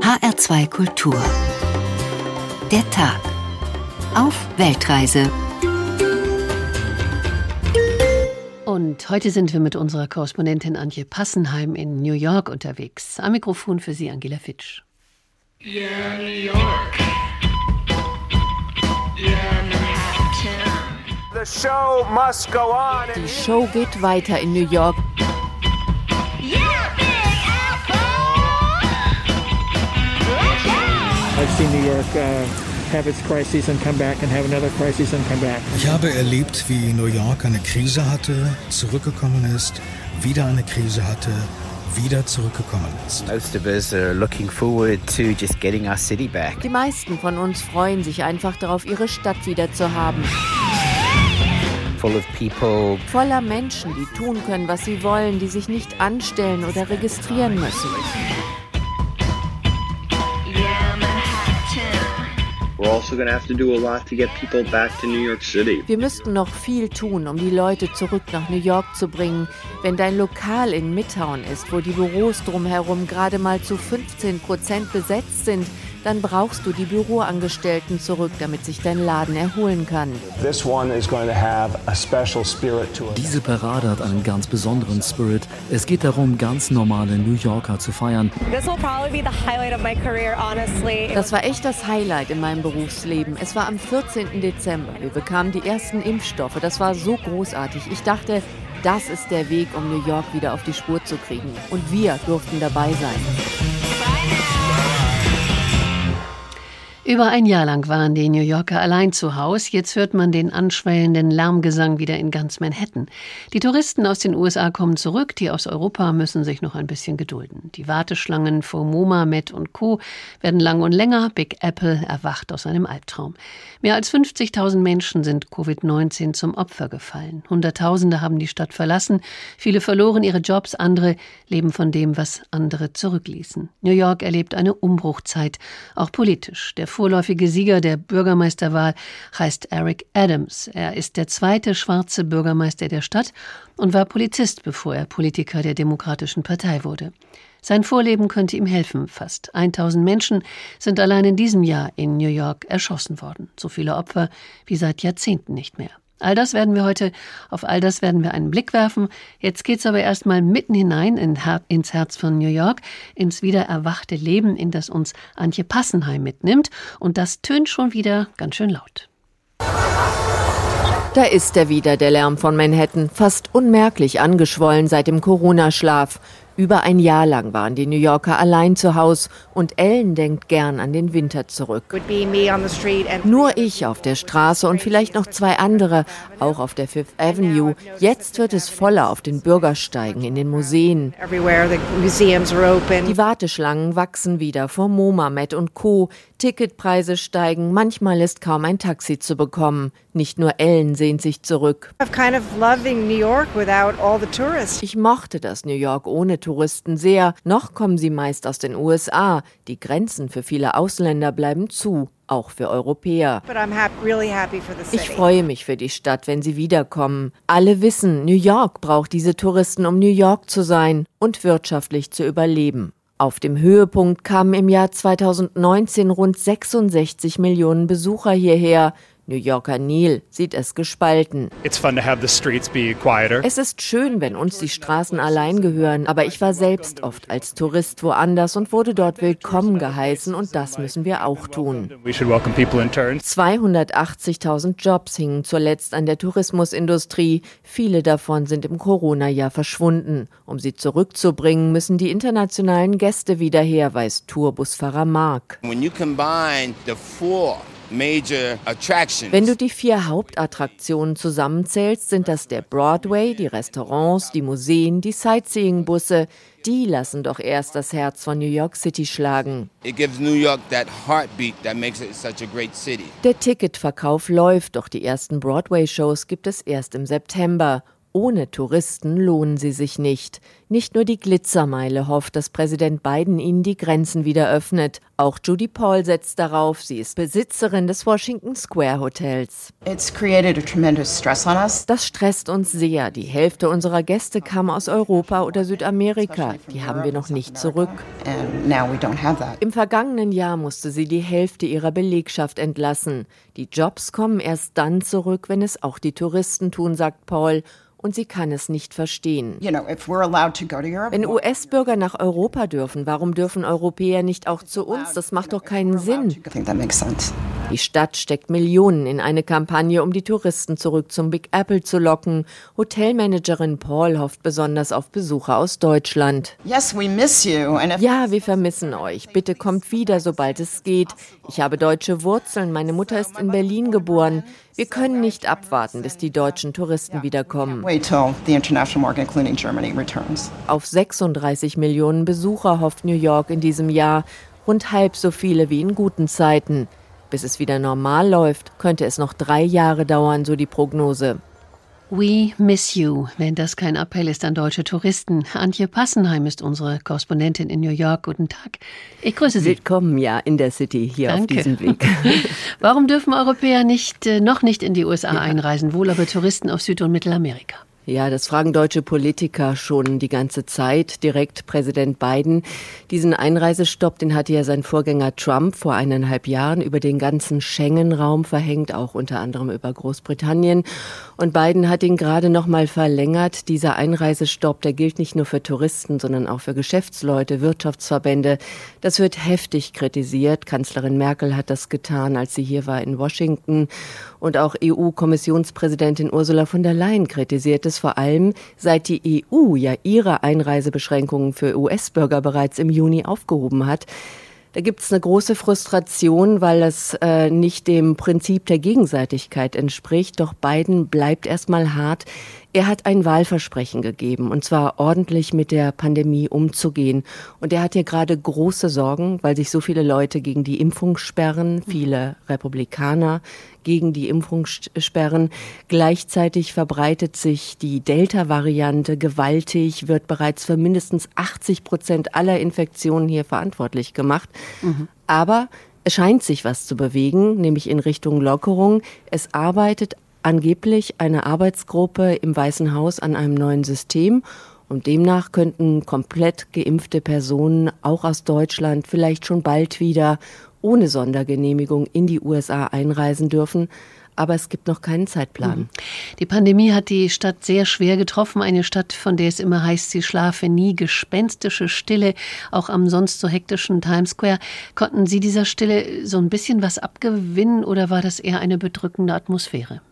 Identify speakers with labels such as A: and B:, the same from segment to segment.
A: HR2 Kultur. Der Tag. Auf Weltreise.
B: Und heute sind wir mit unserer Korrespondentin Antje Passenheim in New York unterwegs. Am Mikrofon für Sie Angela Fitsch.
C: Yeah, New York. Yeah, Manhattan.
D: The show must go on.
E: Die Show geht weiter in New York.
F: Ich habe erlebt, wie New York eine Krise hatte, zurückgekommen ist, wieder eine Krise hatte, wieder zurückgekommen ist.
G: Most of us are looking forward to just getting our city back.
E: Die meisten von uns freuen sich einfach darauf, ihre Stadt wieder zu haben.
G: Full of people.
E: Voller Menschen, die tun können, was sie wollen, die sich nicht anstellen oder registrieren müssen. Wir müssten noch viel tun, um die Leute zurück nach New York zu bringen. Wenn dein Lokal in Midtown ist, wo die Büros drumherum gerade mal zu 15 Prozent besetzt sind, dann brauchst du die Büroangestellten zurück, damit sich dein Laden erholen kann.
H: This one is going to have a special spirit to it.
I: Diese Parade hat einen ganz besonderen Spirit. Es geht darum, ganz normale New Yorker zu feiern.
J: This will probably be the highlight of my career, honestly.
E: Das war echt das Highlight in meinem Berufsleben. Es war am 14. Dezember. Wir bekamen die ersten Impfstoffe. Das war so großartig. Ich dachte, das ist der Weg, um New York wieder auf die Spur zu kriegen. Und wir durften dabei sein.
B: Über ein Jahr lang waren die New Yorker allein zu Haus. Jetzt hört man den anschwellenden Lärmgesang wieder in ganz Manhattan. Die Touristen aus den USA kommen zurück. Die aus Europa müssen sich noch ein bisschen gedulden. Die Warteschlangen vor MoMA, Met und Co. werden lang und länger. Big Apple erwacht aus einem Albtraum. Mehr als 50.000 Menschen sind Covid-19 zum Opfer gefallen. Hunderttausende haben die Stadt verlassen. Viele verloren ihre Jobs. Andere leben von dem, was andere zurückließen. New York erlebt eine Umbruchzeit, auch politisch. Der vorläufige Sieger der Bürgermeisterwahl heißt Eric Adams. Er ist der zweite schwarze Bürgermeister der Stadt und war Polizist, bevor er Politiker der Demokratischen Partei wurde. Sein Vorleben könnte ihm helfen. Fast 1000 Menschen sind allein in diesem Jahr in New York erschossen worden. So viele Opfer wie seit Jahrzehnten nicht mehr. All das werden wir heute, auf all das werden wir einen Blick werfen. Jetzt geht's aber erstmal mitten hinein in ins Herz von New York, ins wieder erwachte Leben, in das uns Antje Passenheim mitnimmt. Und das tönt schon wieder ganz schön laut.
E: Da ist er wieder, der Lärm von Manhattan, fast unmerklich angeschwollen seit dem Corona-Schlaf. Über ein Jahr lang waren die New Yorker allein zu Haus und Ellen denkt gern an den Winter zurück. Nur ich auf der Straße und vielleicht noch zwei andere, auch auf der Fifth Avenue. Jetzt wird es voller auf den Bürgersteigen, in den Museen. Die Warteschlangen wachsen wieder vor MoMA, Met und Co. Ticketpreise steigen, manchmal ist kaum ein Taxi zu bekommen. Nicht nur Ellen sehnt sich zurück. Ich mochte das New York ohne Touristen sehr. Noch kommen sie meist aus den USA. Die Grenzen für viele Ausländer bleiben zu, auch für Europäer. Ich freue mich für die Stadt, wenn sie wiederkommen. Alle wissen, New York braucht diese Touristen, um New York zu sein und wirtschaftlich zu überleben. Auf dem Höhepunkt kamen im Jahr 2019 rund 66 Millionen Besucher hierher. New Yorker Neil sieht es gespalten. Es ist schön, wenn uns die Straßen allein gehören, aber ich war selbst oft als Tourist woanders und wurde dort willkommen geheißen und das müssen wir auch tun. 280.000 Jobs hingen zuletzt an der Tourismusindustrie. Viele davon sind im Corona-Jahr verschwunden. Um sie zurückzubringen, müssen die internationalen Gäste wieder her, weiß Tourbusfahrer Mark. Wenn du die vier Hauptattraktionen zusammenzählst, sind das der Broadway, die Restaurants, die Museen, die Sightseeing-Busse. Die lassen doch erst das Herz von New York City schlagen. Der Ticketverkauf läuft, doch die ersten Broadway-Shows gibt es erst im September.
K: Ohne Touristen lohnen sie sich nicht. Nicht nur die Glitzermeile hofft, dass Präsident Biden ihnen die Grenzen wieder öffnet. Auch Judy Paul setzt darauf. Sie ist Besitzerin des Washington Square Hotels.
L: It's created a tremendous stress on us.
K: Das stresst uns sehr. Die Hälfte unserer Gäste kam aus Europa oder Südamerika. Die haben wir noch nicht zurück.
L: And now we don't have that.
K: Im vergangenen Jahr musste sie die Hälfte ihrer Belegschaft entlassen. Die Jobs kommen erst dann zurück, wenn es auch die Touristen tun, sagt Paul. Und sie kann es nicht verstehen. Wenn US-Bürger nach Europa dürfen, warum dürfen Europäer nicht auch zu uns? Das macht doch keinen Sinn. Die Stadt steckt Millionen in eine Kampagne, um die Touristen zurück zum Big Apple zu locken. Hotelmanagerin Paul hofft besonders auf Besucher aus Deutschland. Ja, wir vermissen euch. Bitte kommt wieder, sobald es geht. Ich habe deutsche Wurzeln. Meine Mutter ist in Berlin geboren. Wir können nicht abwarten, bis die deutschen Touristen wiederkommen. Auf 36 Millionen Besucher hofft New York in diesem Jahr, rund halb so viele wie in guten Zeiten. Bis es wieder normal läuft, könnte es noch drei Jahre dauern, so die Prognose.
B: We miss you, wenn das kein Appell ist an deutsche Touristen. Antje Passenheim ist unsere Korrespondentin in New York. Guten Tag. Ich grüße Sie.
K: Willkommen ja in der City hier auf
B: Danke.
K: diesem Weg.
B: Warum dürfen Europäer nicht, äh, noch nicht in die USA einreisen, wohl aber Touristen aus Süd- und Mittelamerika?
K: Ja, das fragen deutsche Politiker schon die ganze Zeit. Direkt Präsident Biden. Diesen Einreisestopp, den hatte ja sein Vorgänger Trump vor eineinhalb Jahren über den ganzen Schengen-Raum verhängt, auch unter anderem über Großbritannien. Und Biden hat ihn gerade noch mal verlängert. Dieser Einreisestopp, der gilt nicht nur für Touristen, sondern auch für Geschäftsleute, Wirtschaftsverbände. Das wird heftig kritisiert. Kanzlerin Merkel hat das getan, als sie hier war in Washington. Und auch EU-Kommissionspräsidentin Ursula von der Leyen kritisiert es vor allem, seit die EU ja ihre Einreisebeschränkungen für US-Bürger bereits im Juni aufgehoben hat. Da gibt es eine große Frustration, weil das äh, nicht dem Prinzip der Gegenseitigkeit entspricht. Doch Biden bleibt erstmal hart. Er hat ein Wahlversprechen gegeben, und zwar ordentlich mit der Pandemie umzugehen. Und er hat hier gerade große Sorgen, weil sich so viele Leute gegen die Impfung sperren, viele Republikaner gegen die Impfung sperren. Gleichzeitig verbreitet sich die Delta-Variante gewaltig, wird bereits für mindestens 80 Prozent aller Infektionen hier verantwortlich gemacht. Aber es scheint sich was zu bewegen, nämlich in Richtung Lockerung. Es arbeitet angeblich eine Arbeitsgruppe im Weißen Haus an einem neuen System. Und demnach könnten komplett geimpfte Personen auch aus Deutschland vielleicht schon bald wieder ohne Sondergenehmigung in die USA einreisen dürfen. Aber es gibt noch keinen Zeitplan.
B: Die Pandemie hat die Stadt sehr schwer getroffen. Eine Stadt, von der es immer heißt, sie schlafe nie. Gespenstische Stille, auch am sonst so hektischen Times Square. Konnten Sie dieser Stille so ein bisschen was abgewinnen oder war das eher eine bedrückende Atmosphäre?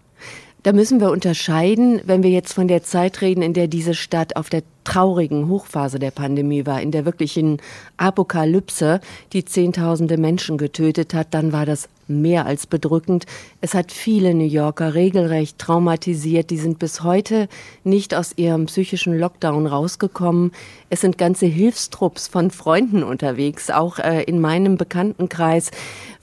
K: Da müssen wir unterscheiden, wenn wir jetzt von der Zeit reden, in der diese Stadt auf der traurigen Hochphase der Pandemie war, in der wirklichen Apokalypse, die Zehntausende Menschen getötet hat, dann war das mehr als bedrückend. Es hat viele New Yorker regelrecht traumatisiert. Die sind bis heute nicht aus ihrem psychischen Lockdown rausgekommen. Es sind ganze Hilfstrupps von Freunden unterwegs, auch äh, in meinem Bekanntenkreis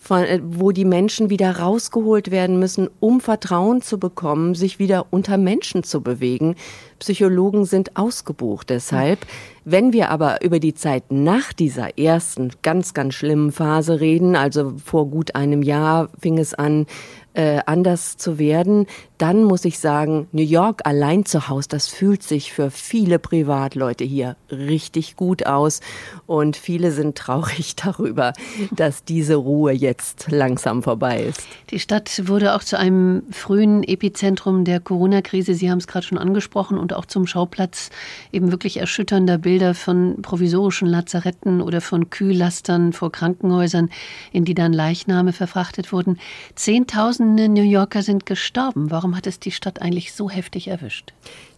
K: von, äh, wo die Menschen wieder rausgeholt werden müssen, um Vertrauen zu bekommen, sich wieder unter Menschen zu bewegen. Psychologen sind ausgebucht deshalb. Wenn wir aber über die Zeit nach dieser ersten ganz, ganz schlimmen Phase reden, also vor gut einem Jahr fing es an, äh, anders zu werden, dann muss ich sagen, New York allein zu Hause, das fühlt sich für viele Privatleute hier richtig gut aus. Und viele sind traurig darüber, dass diese Ruhe jetzt langsam vorbei ist.
B: Die Stadt wurde auch zu einem frühen Epizentrum der Corona-Krise. Sie haben es gerade schon angesprochen und auch zum Schauplatz eben wirklich erschütternder Bilder von provisorischen Lazaretten oder von Kühllastern vor Krankenhäusern, in die dann Leichname verfrachtet wurden. Zehntausende New Yorker sind gestorben. Warum hat es die Stadt eigentlich so heftig erwischt?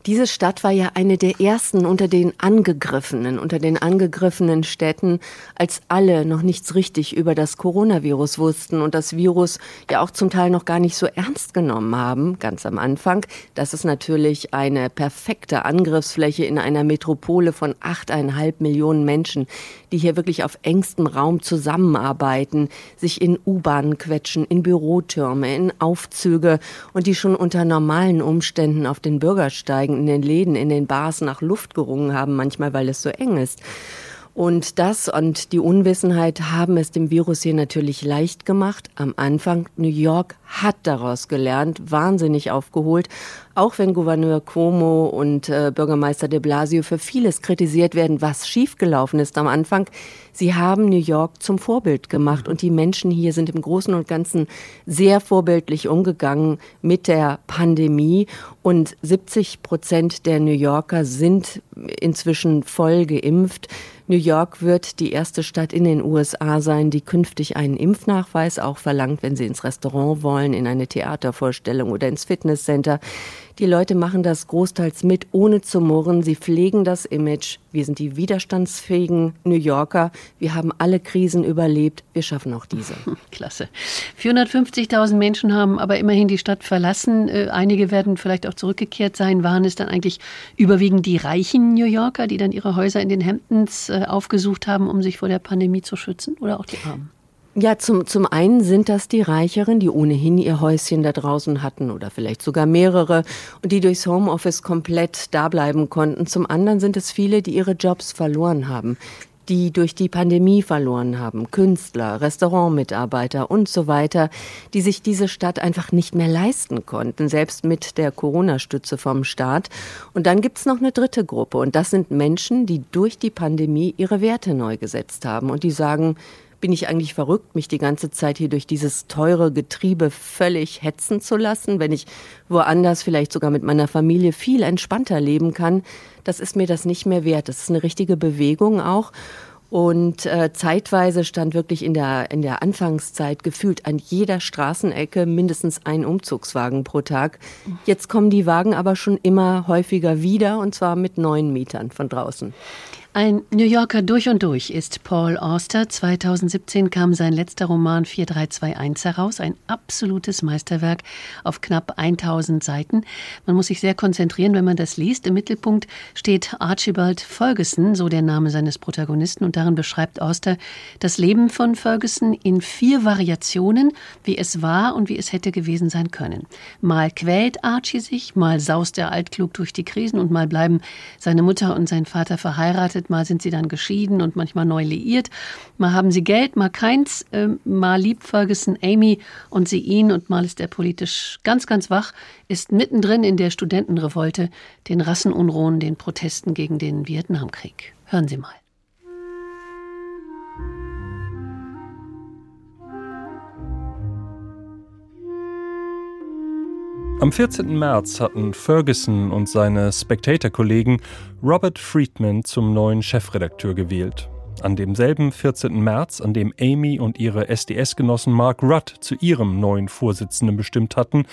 K: Diese Stadt war ja eine der ersten unter den angegriffenen, unter den angegriffenen Städten, als alle noch nichts richtig über das Coronavirus wussten und das Virus ja auch zum Teil noch gar nicht so ernst genommen haben, ganz am Anfang. Das ist natürlich eine perfekte Angriffsfläche in einer Metropole von achteinhalb Millionen Menschen, die hier wirklich auf engstem Raum zusammenarbeiten, sich in U-Bahnen quetschen, in Bürotürme, in Aufzüge und die schon unter normalen Umständen auf den Bürgersteigen Aussteigen in den Läden, in den Bars nach Luft gerungen haben, manchmal weil es so eng ist. Und das und die Unwissenheit haben es dem Virus hier natürlich leicht gemacht. Am Anfang, New York hat daraus gelernt, wahnsinnig aufgeholt, auch wenn Gouverneur Cuomo und äh, Bürgermeister de Blasio für vieles kritisiert werden, was schiefgelaufen ist am Anfang. Sie haben New York zum Vorbild gemacht und die Menschen hier sind im Großen und Ganzen sehr vorbildlich umgegangen mit der Pandemie und 70 Prozent der New Yorker sind inzwischen voll geimpft. New York wird die erste Stadt in den USA sein, die künftig einen Impfnachweis auch verlangt, wenn sie ins Restaurant wollen, in eine Theatervorstellung oder ins Fitnesscenter. Die Leute machen das großteils mit, ohne zu murren. Sie pflegen das Image. Wir sind die widerstandsfähigen New Yorker. Wir haben alle Krisen überlebt. Wir schaffen auch diese.
B: Klasse. 450.000 Menschen haben aber immerhin die Stadt verlassen. Äh, Einige werden vielleicht auch zurückgekehrt sein. Waren es dann eigentlich überwiegend die reichen New Yorker, die dann ihre Häuser in den Hamptons äh, aufgesucht haben, um sich vor der Pandemie zu schützen? Oder auch die Armen?
K: Ja, zum, zum einen sind das die Reicheren, die ohnehin ihr Häuschen da draußen hatten oder vielleicht sogar mehrere und die durchs Homeoffice komplett da bleiben konnten. Zum anderen sind es viele, die ihre Jobs verloren haben, die durch die Pandemie verloren haben, Künstler, Restaurantmitarbeiter und so weiter, die sich diese Stadt einfach nicht mehr leisten konnten, selbst mit der Corona-Stütze vom Staat. Und dann gibt's noch eine dritte Gruppe und das sind Menschen, die durch die Pandemie ihre Werte neu gesetzt haben und die sagen, bin ich eigentlich verrückt, mich die ganze Zeit hier durch dieses teure Getriebe völlig hetzen zu lassen, wenn ich woanders vielleicht sogar mit meiner Familie viel entspannter leben kann. Das ist mir das nicht mehr wert. Das ist eine richtige Bewegung auch. Und äh, zeitweise stand wirklich in der, in der Anfangszeit gefühlt an jeder Straßenecke mindestens ein Umzugswagen pro Tag. Jetzt kommen die Wagen aber schon immer häufiger wieder und zwar mit neuen Mietern von draußen.
B: Ein New Yorker durch und durch ist Paul Auster. 2017 kam sein letzter Roman 4321 heraus, ein absolutes Meisterwerk auf knapp 1000 Seiten. Man muss sich sehr konzentrieren, wenn man das liest. Im Mittelpunkt steht Archibald Ferguson, so der Name seines Protagonisten, und darin beschreibt Auster das Leben von Ferguson in vier Variationen, wie es war und wie es hätte gewesen sein können. Mal quält Archie sich, mal saust er altklug durch die Krisen und mal bleiben seine Mutter und sein Vater verheiratet, mal sind sie dann geschieden und manchmal neu liiert, mal haben sie Geld, mal keins, äh, mal liebt Ferguson Amy und sie ihn und mal ist er politisch ganz, ganz wach, ist mittendrin in der Studentenrevolte, den Rassenunruhen, den Protesten gegen den Vietnamkrieg. Hören Sie mal.
M: Am 14. März hatten Ferguson und seine Spectator-Kollegen Robert Friedman zum neuen Chefredakteur gewählt. An demselben 14. März, an dem Amy und ihre SDS-Genossen Mark Rudd zu ihrem neuen Vorsitzenden bestimmt hatten,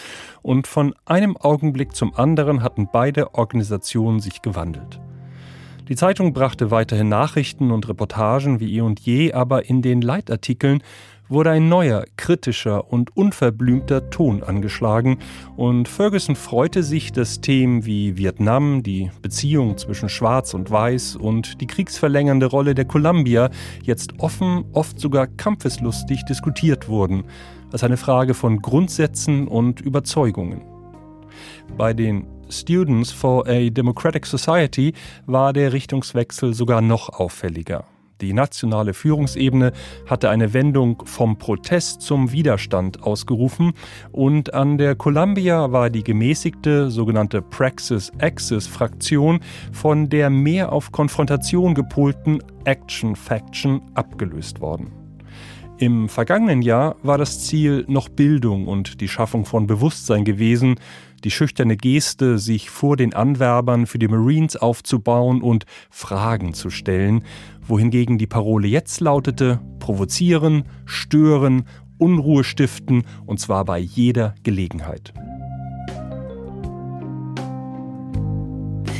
M: und von einem Augenblick zum anderen hatten beide Organisationen sich gewandelt. Die Zeitung brachte weiterhin Nachrichten und Reportagen wie eh und je, aber in den Leitartikeln wurde ein neuer, kritischer und unverblümter Ton angeschlagen und Ferguson freute sich, dass Themen wie Vietnam, die Beziehung zwischen Schwarz und Weiß und die kriegsverlängernde Rolle der Columbia jetzt offen, oft sogar kampfeslustig diskutiert wurden, als eine Frage von Grundsätzen und Überzeugungen. Bei den Students for a Democratic Society war der Richtungswechsel sogar noch auffälliger. Die nationale Führungsebene hatte eine Wendung vom Protest zum Widerstand ausgerufen und an der Columbia war die gemäßigte sogenannte Praxis Axis Fraktion von der mehr auf Konfrontation gepolten Action Faction abgelöst worden. Im vergangenen Jahr war das Ziel noch Bildung und die Schaffung von Bewusstsein gewesen, die schüchterne Geste, sich vor den Anwerbern für die Marines aufzubauen und Fragen zu stellen, wohingegen die Parole jetzt lautete provozieren, stören, Unruhe stiften und zwar bei jeder Gelegenheit.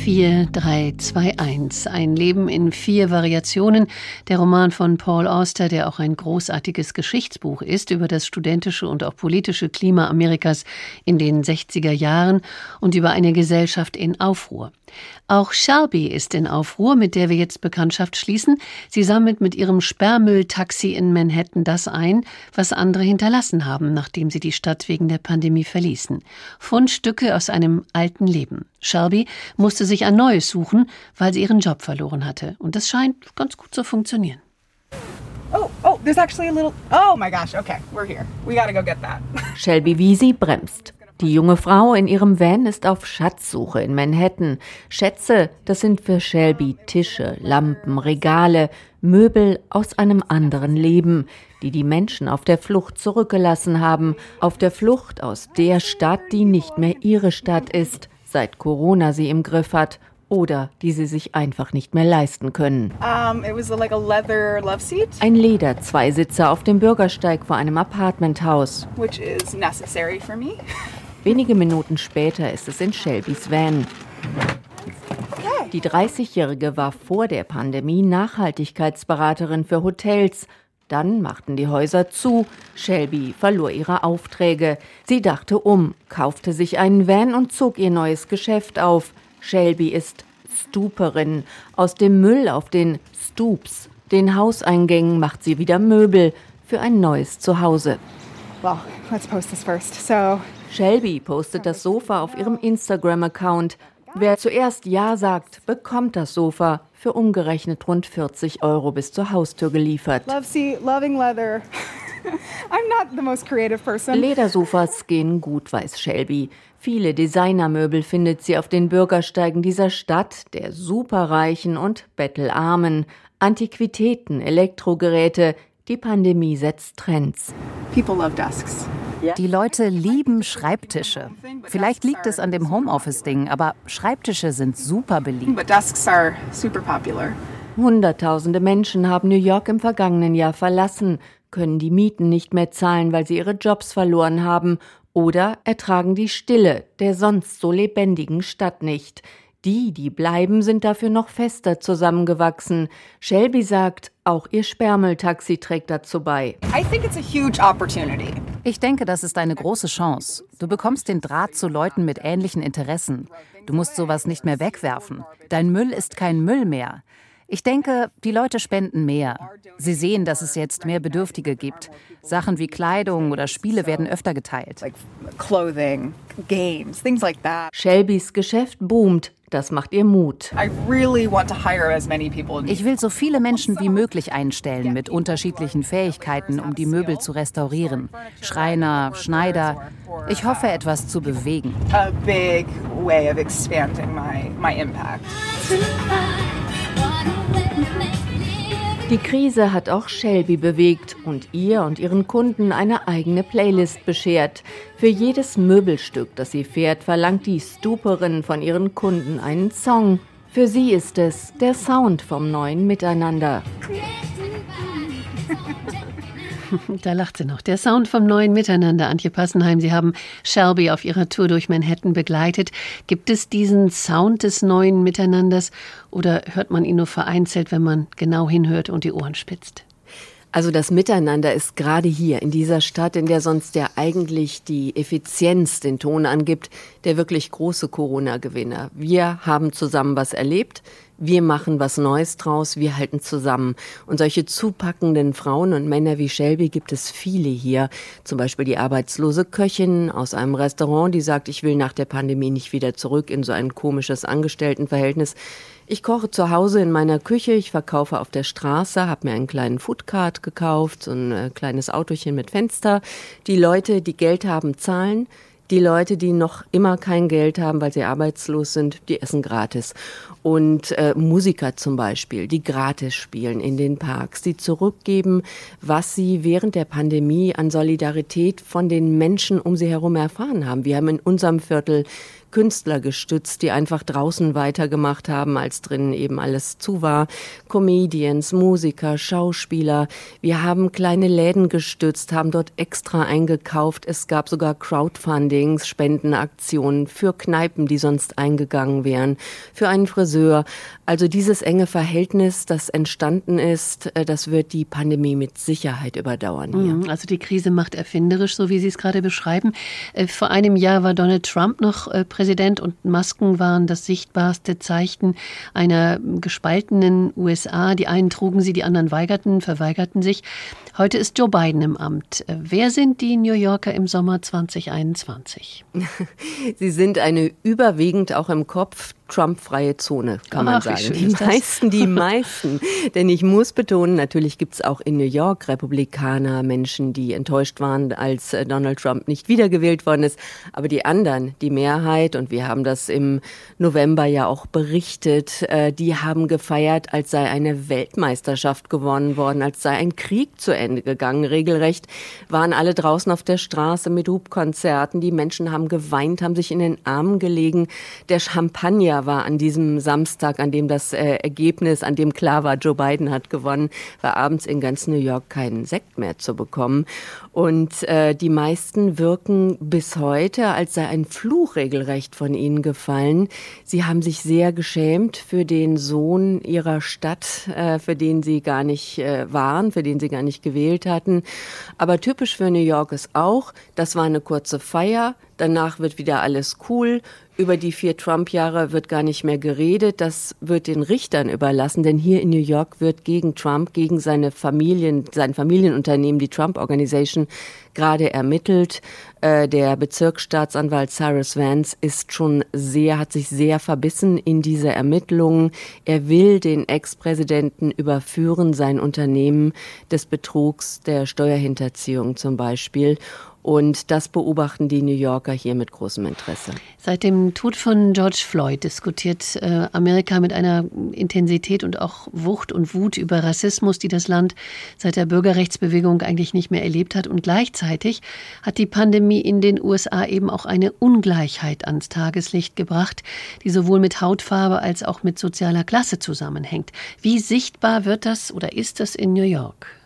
B: 4321. Ein Leben in vier Variationen. Der Roman von Paul Auster, der auch ein großartiges Geschichtsbuch ist über das studentische und auch politische Klima Amerikas in den 60er Jahren und über eine Gesellschaft in Aufruhr. Auch Shelby ist in Aufruhr, mit der wir jetzt Bekanntschaft schließen. Sie sammelt mit ihrem Sperrmülltaxi in Manhattan das ein, was andere hinterlassen haben, nachdem sie die Stadt wegen der Pandemie verließen. Fundstücke aus einem alten Leben. Shelby musste sich ein neues suchen, weil sie ihren Job verloren hatte. Und das scheint ganz gut zu funktionieren.
N: Oh, oh, there's actually a little. Oh my gosh, okay, we're here. We gotta go get that.
E: Shelby Wiesi bremst. Die junge Frau in ihrem Van ist auf Schatzsuche in Manhattan. Schätze, das sind für Shelby Tische, Lampen, Regale, Möbel aus einem anderen Leben, die die Menschen auf der Flucht zurückgelassen haben, auf der Flucht aus der Stadt, die nicht mehr ihre Stadt ist, seit Corona sie im Griff hat oder die sie sich einfach nicht mehr leisten können.
N: Um, it was like a leather love seat,
E: Ein Leder-Zweisitzer auf dem Bürgersteig vor einem Apartmenthaus.
N: which is necessary for me.
E: Wenige Minuten später ist es in Shelbys Van. Die 30-Jährige war vor der Pandemie Nachhaltigkeitsberaterin für Hotels. Dann machten die Häuser zu. Shelby verlor ihre Aufträge. Sie dachte um, kaufte sich einen Van und zog ihr neues Geschäft auf. Shelby ist Stuperin. Aus dem Müll auf den Stoops, den Hauseingängen, macht sie wieder Möbel für ein neues Zuhause.
N: Well, let's post this first. So,
E: Shelby postet das Sofa auf ihrem Instagram-Account. Wer zuerst Ja sagt, bekommt das Sofa für umgerechnet rund 40 Euro bis zur Haustür geliefert. Ledersofas gehen gut, weiß Shelby. Viele Designermöbel findet sie auf den Bürgersteigen dieser Stadt, der Superreichen und Bettelarmen. Antiquitäten, Elektrogeräte. Die Pandemie setzt Trends.
N: People love desks.
O: Die Leute lieben Schreibtische. Vielleicht liegt es an dem Homeoffice-Ding, aber Schreibtische sind super beliebt.
E: Hunderttausende Menschen haben New York im vergangenen Jahr verlassen, können die Mieten nicht mehr zahlen, weil sie ihre Jobs verloren haben oder ertragen die Stille der sonst so lebendigen Stadt nicht. Die, die bleiben, sind dafür noch fester zusammengewachsen. Shelby sagt, auch ihr Sperrmülltaxi trägt dazu bei.
N: I think it's a huge opportunity.
O: Ich denke, das ist eine große Chance. Du bekommst den Draht zu Leuten mit ähnlichen Interessen. Du musst sowas nicht mehr wegwerfen. Dein Müll ist kein Müll mehr. Ich denke, die Leute spenden mehr. Sie sehen, dass es jetzt mehr Bedürftige gibt. Sachen wie Kleidung oder Spiele werden öfter geteilt.
N: Clothing, games, things like that.
E: Shelbys Geschäft boomt. Das macht ihr Mut.
O: Ich will so viele Menschen wie möglich einstellen mit unterschiedlichen Fähigkeiten, um die Möbel zu restaurieren. Schreiner, Schneider. Ich hoffe, etwas zu bewegen.
N: A big way of expanding my, my impact.
E: Die Krise hat auch Shelby bewegt und ihr und ihren Kunden eine eigene Playlist beschert. Für jedes Möbelstück, das sie fährt, verlangt die Stuperin von ihren Kunden einen Song. Für sie ist es der Sound vom neuen Miteinander.
B: Da lacht sie noch. Der Sound vom neuen Miteinander, Antje Passenheim. Sie haben Shelby auf ihrer Tour durch Manhattan begleitet. Gibt es diesen Sound des neuen Miteinanders oder hört man ihn nur vereinzelt, wenn man genau hinhört und die Ohren spitzt?
E: Also das Miteinander ist gerade hier in dieser Stadt, in der sonst ja eigentlich die Effizienz den Ton angibt, der wirklich große Corona-Gewinner. Wir haben zusammen was erlebt. Wir machen was Neues draus, wir halten zusammen. Und solche zupackenden Frauen und Männer wie Shelby gibt es viele hier. Zum Beispiel die arbeitslose Köchin aus einem Restaurant, die sagt, ich will nach der Pandemie nicht wieder zurück in so ein komisches Angestelltenverhältnis. Ich koche zu Hause in meiner Küche, ich verkaufe auf der Straße, habe mir einen kleinen Foodcart gekauft, so ein äh, kleines Autochen mit Fenster. Die Leute, die Geld haben, zahlen. Die Leute, die noch immer kein Geld haben, weil sie arbeitslos sind, die essen gratis. Und äh, Musiker zum Beispiel, die gratis spielen in den Parks, die zurückgeben, was sie während der Pandemie an Solidarität von den Menschen um sie herum erfahren haben. Wir haben in unserem Viertel Künstler gestützt, die einfach draußen weitergemacht haben, als drinnen eben alles zu war. Comedians, Musiker, Schauspieler. Wir haben kleine Läden gestützt, haben dort extra eingekauft. Es gab sogar Crowdfundings, Spendenaktionen für Kneipen, die sonst eingegangen wären, für einen Friseur. Also dieses enge Verhältnis, das entstanden ist, äh, das wird die Pandemie mit Sicherheit überdauern. Hier.
B: Mhm, Also die Krise macht erfinderisch, so wie Sie es gerade beschreiben. Äh, Vor einem Jahr war Donald Trump noch äh, Präsident Präsident und Masken waren das sichtbarste Zeichen einer gespaltenen USA. Die einen trugen sie, die anderen weigerten, verweigerten sich. Heute ist Joe Biden im Amt. Wer sind die New Yorker im Sommer 2021?
K: Sie sind eine überwiegend auch im Kopf Trump-freie Zone, kann man
B: Ach,
K: sagen. Die meisten, die meisten. Denn ich muss betonen, natürlich gibt es auch in New York Republikaner, Menschen, die enttäuscht waren, als äh, Donald Trump nicht wiedergewählt worden ist. Aber die anderen, die Mehrheit, und wir haben das im November ja auch berichtet, äh, die haben gefeiert, als sei eine Weltmeisterschaft gewonnen worden, als sei ein Krieg zu Ende gegangen. Regelrecht waren alle draußen auf der Straße mit Hubkonzerten. Die Menschen haben geweint, haben sich in den Armen gelegen. Der Champagner war an diesem Samstag, an dem das äh, Ergebnis, an dem klar war, Joe Biden hat gewonnen, war abends in ganz New York keinen Sekt mehr zu bekommen. Und äh, die meisten wirken bis heute, als sei ein Fluch regelrecht von ihnen gefallen. Sie haben sich sehr geschämt für den Sohn ihrer Stadt, äh, für den sie gar nicht äh, waren, für den sie gar nicht gewählt hatten. Aber typisch für New York ist auch, das war eine kurze Feier, danach wird wieder alles cool. Über die vier Trump-Jahre wird gar nicht mehr geredet. Das wird den Richtern überlassen, denn hier in New York wird gegen Trump, gegen seine Familien, sein Familienunternehmen, die Trump Organization, gerade ermittelt. Äh, der Bezirksstaatsanwalt Cyrus Vance ist schon sehr, hat sich sehr verbissen in diese Ermittlungen. Er will den Ex-Präsidenten überführen, sein Unternehmen des Betrugs, der Steuerhinterziehung zum Beispiel. Und das beobachten die New Yorker hier mit großem Interesse.
B: Seit dem Tod von George Floyd diskutiert äh, Amerika mit einer Intensität und auch Wucht und Wut über Rassismus, die das Land seit der Bürgerrechtsbewegung eigentlich nicht mehr erlebt hat. Und gleichzeitig hat die Pandemie in den USA eben auch eine Ungleichheit ans Tageslicht gebracht, die sowohl mit Hautfarbe als auch mit sozialer Klasse zusammenhängt. Wie sichtbar wird das oder ist das in New York?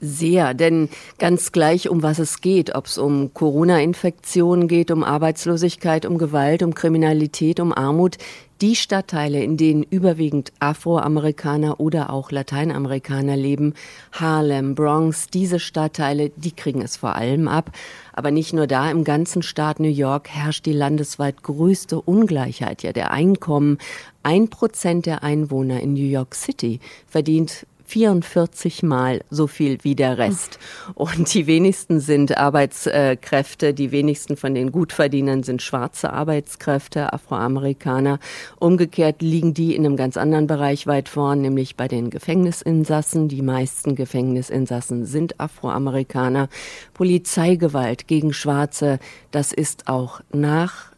K: Sehr, denn ganz gleich, um was es geht, ob es um Corona-Infektionen geht, um Arbeitslosigkeit, um Gewalt, um Kriminalität, um Armut, die Stadtteile, in denen überwiegend Afroamerikaner oder auch Lateinamerikaner leben, Harlem, Bronx, diese Stadtteile, die kriegen es vor allem ab. Aber nicht nur da, im ganzen Staat New York herrscht die landesweit größte Ungleichheit ja der Einkommen. Ein Prozent der Einwohner in New York City verdient 44 Mal so viel wie der Rest. Und die wenigsten sind Arbeitskräfte, die wenigsten von den Gutverdienern sind schwarze Arbeitskräfte, Afroamerikaner. Umgekehrt liegen die in einem ganz anderen Bereich weit vorn, nämlich bei den Gefängnisinsassen. Die meisten Gefängnisinsassen sind Afroamerikaner. Polizeigewalt gegen Schwarze, das ist auch nach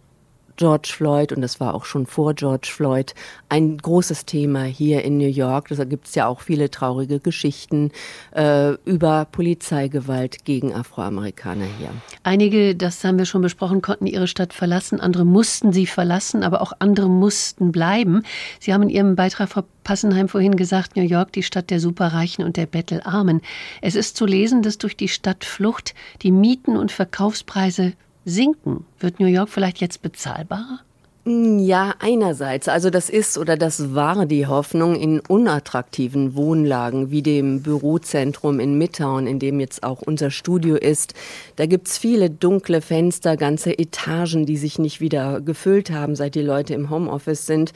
K: George Floyd, und das war auch schon vor George Floyd, ein großes Thema hier in New York. Da gibt es ja auch viele traurige Geschichten äh, über Polizeigewalt gegen Afroamerikaner hier.
B: Einige, das haben wir schon besprochen, konnten ihre Stadt verlassen, andere mussten sie verlassen, aber auch andere mussten bleiben. Sie haben in Ihrem Beitrag, Frau Passenheim, vorhin gesagt, New York, die Stadt der Superreichen und der Bettelarmen. Es ist zu lesen, dass durch die Stadtflucht die Mieten und Verkaufspreise sinken. Wird New York vielleicht jetzt bezahlbarer?
K: Ja, einerseits. Also das ist oder das war die Hoffnung in unattraktiven Wohnlagen wie dem Bürozentrum in Midtown, in dem jetzt auch unser Studio ist. Da gibt's viele dunkle Fenster, ganze Etagen, die sich nicht wieder gefüllt haben, seit die Leute im Homeoffice sind.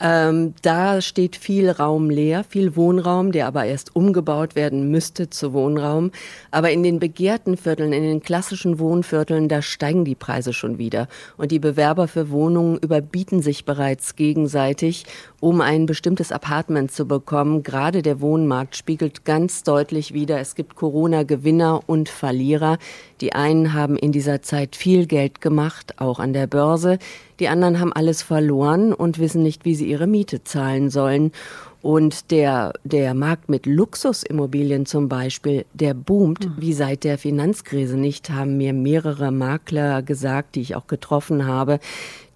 K: Ähm, da steht viel Raum leer, viel Wohnraum, der aber erst umgebaut werden müsste zu Wohnraum. Aber in den begehrten Vierteln, in den klassischen Wohnvierteln, da steigen die Preise schon wieder. Und die Bewerber für Wohnungen überbieten sich bereits gegenseitig, um ein bestimmtes Apartment zu bekommen. Gerade der Wohnmarkt spiegelt ganz deutlich wider, es gibt Corona-Gewinner und Verlierer. Die einen haben in dieser Zeit viel Geld gemacht, auch an der Börse. Die anderen haben alles verloren und wissen nicht, wie sie ihre Miete zahlen sollen. Und der, der Markt mit Luxusimmobilien zum Beispiel, der boomt wie seit der Finanzkrise nicht, haben mir mehrere Makler gesagt, die ich auch getroffen habe.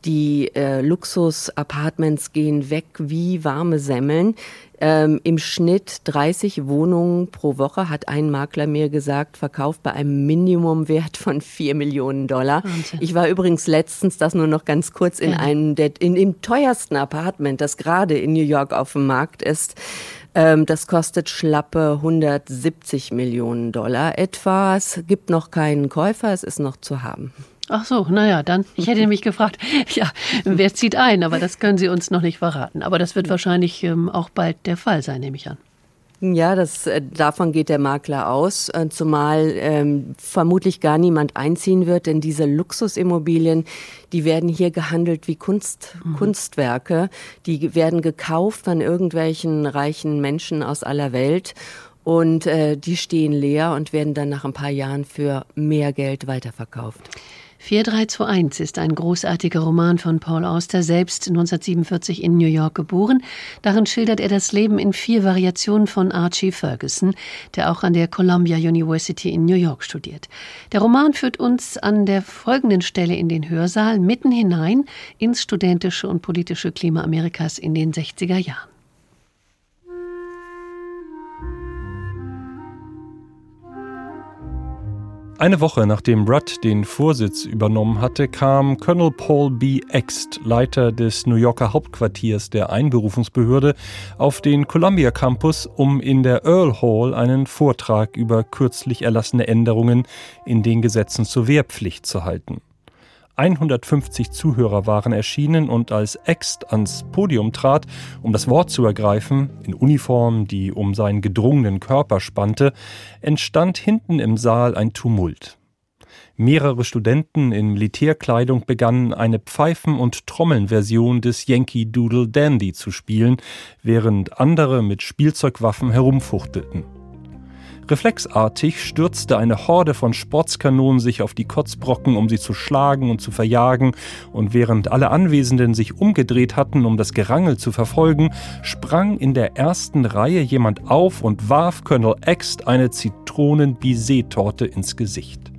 K: Die äh, Luxus-Apartments gehen weg wie warme Semmeln. Ähm, Im Schnitt 30 Wohnungen pro Woche, hat ein Makler mir gesagt, verkauft bei einem Minimumwert von 4 Millionen Dollar.
B: Wahnsinn.
K: Ich war übrigens letztens, das nur noch ganz kurz, in einem, der, in dem teuersten Apartment, das gerade in New York auf dem Markt ist. Ähm, das kostet schlappe 170 Millionen Dollar etwa. Es gibt noch keinen Käufer, es ist noch zu haben.
B: Ach so, naja, dann. Ich hätte nämlich gefragt, ja, wer zieht ein? Aber das können Sie uns noch nicht verraten. Aber das wird wahrscheinlich ähm, auch bald der Fall sein, nehme ich an.
E: Ja, das, äh, davon geht der Makler aus, äh, zumal ähm, vermutlich gar niemand einziehen wird, denn diese Luxusimmobilien, die werden hier gehandelt wie Kunst, mhm. Kunstwerke. Die werden gekauft von irgendwelchen reichen Menschen aus aller Welt und äh, die stehen leer und werden dann nach ein paar Jahren für mehr Geld weiterverkauft.
B: 4321 ist ein großartiger Roman von Paul Auster, selbst 1947 in New York geboren. Darin schildert er das Leben in vier Variationen von Archie Ferguson, der auch an der Columbia University in New York studiert. Der Roman führt uns an der folgenden Stelle in den Hörsaal mitten hinein ins studentische und politische Klima Amerikas in den 60er Jahren.
M: Eine Woche nachdem Rudd den Vorsitz übernommen hatte, kam Colonel Paul B. Ext, Leiter des New Yorker Hauptquartiers der Einberufungsbehörde, auf den Columbia Campus, um in der Earl Hall einen Vortrag über kürzlich erlassene Änderungen in den Gesetzen zur Wehrpflicht zu halten. 150 Zuhörer waren erschienen und als Ext ans Podium trat, um das Wort zu ergreifen, in Uniform, die um seinen gedrungenen Körper spannte, entstand hinten im Saal ein Tumult. Mehrere Studenten in Militärkleidung begannen eine Pfeifen- und Trommelnversion des Yankee Doodle Dandy zu spielen, während andere mit Spielzeugwaffen herumfuchtelten. Reflexartig stürzte eine Horde von Sportskanonen sich auf die Kotzbrocken, um sie zu schlagen und zu verjagen, und während alle Anwesenden sich umgedreht hatten, um das Gerangel zu verfolgen, sprang in der ersten Reihe jemand auf und warf Colonel Ext eine Zitronen-Bisee-Torte ins Gesicht.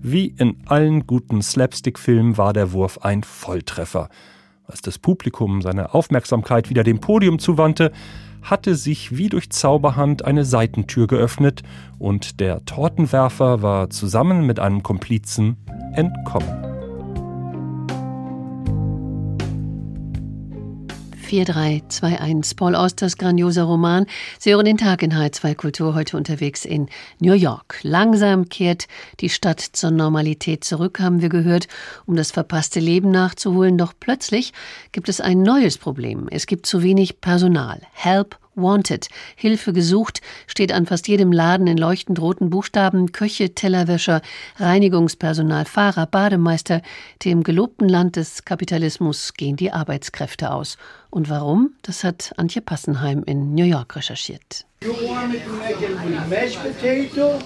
M: Wie in allen guten Slapstick-Filmen war der Wurf ein Volltreffer. Als das Publikum seine Aufmerksamkeit wieder dem Podium zuwandte, hatte sich wie durch Zauberhand eine Seitentür geöffnet und der Tortenwerfer war zusammen mit einem Komplizen entkommen.
B: 4321. Paul Austers grandioser Roman. Sie hören den Tag in H2 Kultur heute unterwegs in New York. Langsam kehrt die Stadt zur Normalität zurück, haben wir gehört, um das verpasste Leben nachzuholen. Doch plötzlich gibt es ein neues Problem. Es gibt zu wenig Personal. Help Wanted. Hilfe gesucht steht an fast jedem Laden in leuchtend roten Buchstaben. Köche, Tellerwäscher, Reinigungspersonal, Fahrer, Bademeister. Dem gelobten Land des Kapitalismus gehen die Arbeitskräfte aus. Und warum? Das hat Antje Passenheim in New York recherchiert.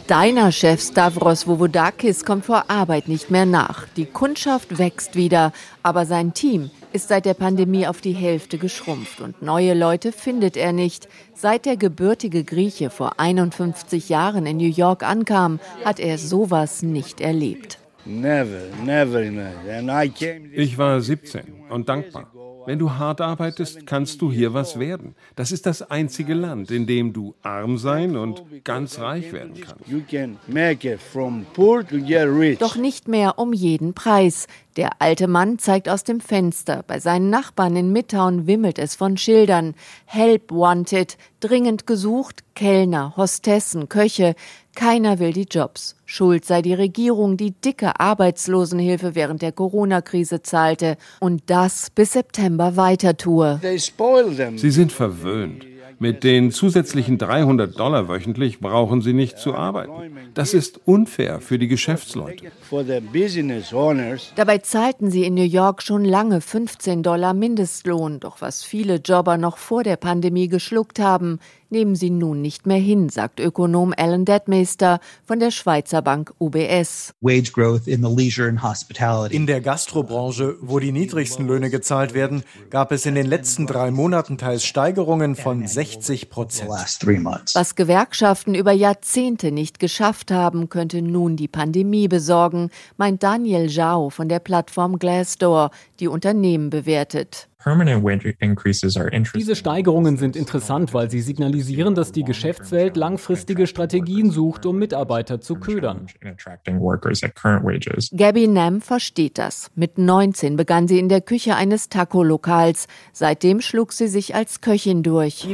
E: Deiner Chef Stavros Vovodakis kommt vor Arbeit nicht mehr nach. Die Kundschaft wächst wieder, aber sein Team ist seit der Pandemie auf die Hälfte geschrumpft und neue Leute findet er nicht. Seit der gebürtige Grieche vor 51 Jahren in New York ankam, hat er sowas nicht erlebt.
P: Ich war 17 und dankbar. Wenn du hart arbeitest, kannst du hier was werden. Das ist das einzige Land, in dem du arm sein und ganz reich werden kannst.
E: Doch nicht mehr um jeden Preis. Der alte Mann zeigt aus dem Fenster. Bei seinen Nachbarn in Midtown wimmelt es von Schildern. Help wanted, dringend gesucht, Kellner, Hostessen, Köche. Keiner will die Jobs. Schuld sei die Regierung, die dicke Arbeitslosenhilfe während der Corona-Krise zahlte und das bis September weiter tue.
P: Sie sind verwöhnt. Mit den zusätzlichen 300 Dollar wöchentlich brauchen sie nicht zu arbeiten. Das ist unfair für die Geschäftsleute.
E: Dabei zahlten sie in New York schon lange 15 Dollar Mindestlohn. Doch was viele Jobber noch vor der Pandemie geschluckt haben, nehmen sie nun nicht mehr hin, sagt Ökonom Alan Detmeister von der Schweizer Bank UBS.
Q: Wage growth in the leisure and hospitality.
R: In der Gastrobranche, wo die niedrigsten Löhne gezahlt werden, gab es in den letzten drei Monaten teils Steigerungen von 60 Prozent.
E: Was Gewerkschaften über Jahrzehnte nicht geschafft haben, könnte nun die Pandemie besorgen, meint Daniel Zhao von der Plattform Glassdoor, die Unternehmen bewertet.
S: Diese Steigerungen sind interessant, weil sie signalisieren, dass die Geschäftswelt langfristige Strategien sucht, um Mitarbeiter zu ködern.
E: Gabby Nam versteht das. Mit 19 begann sie in der Küche eines Taco-Lokals. Seitdem schlug sie sich als Köchin durch.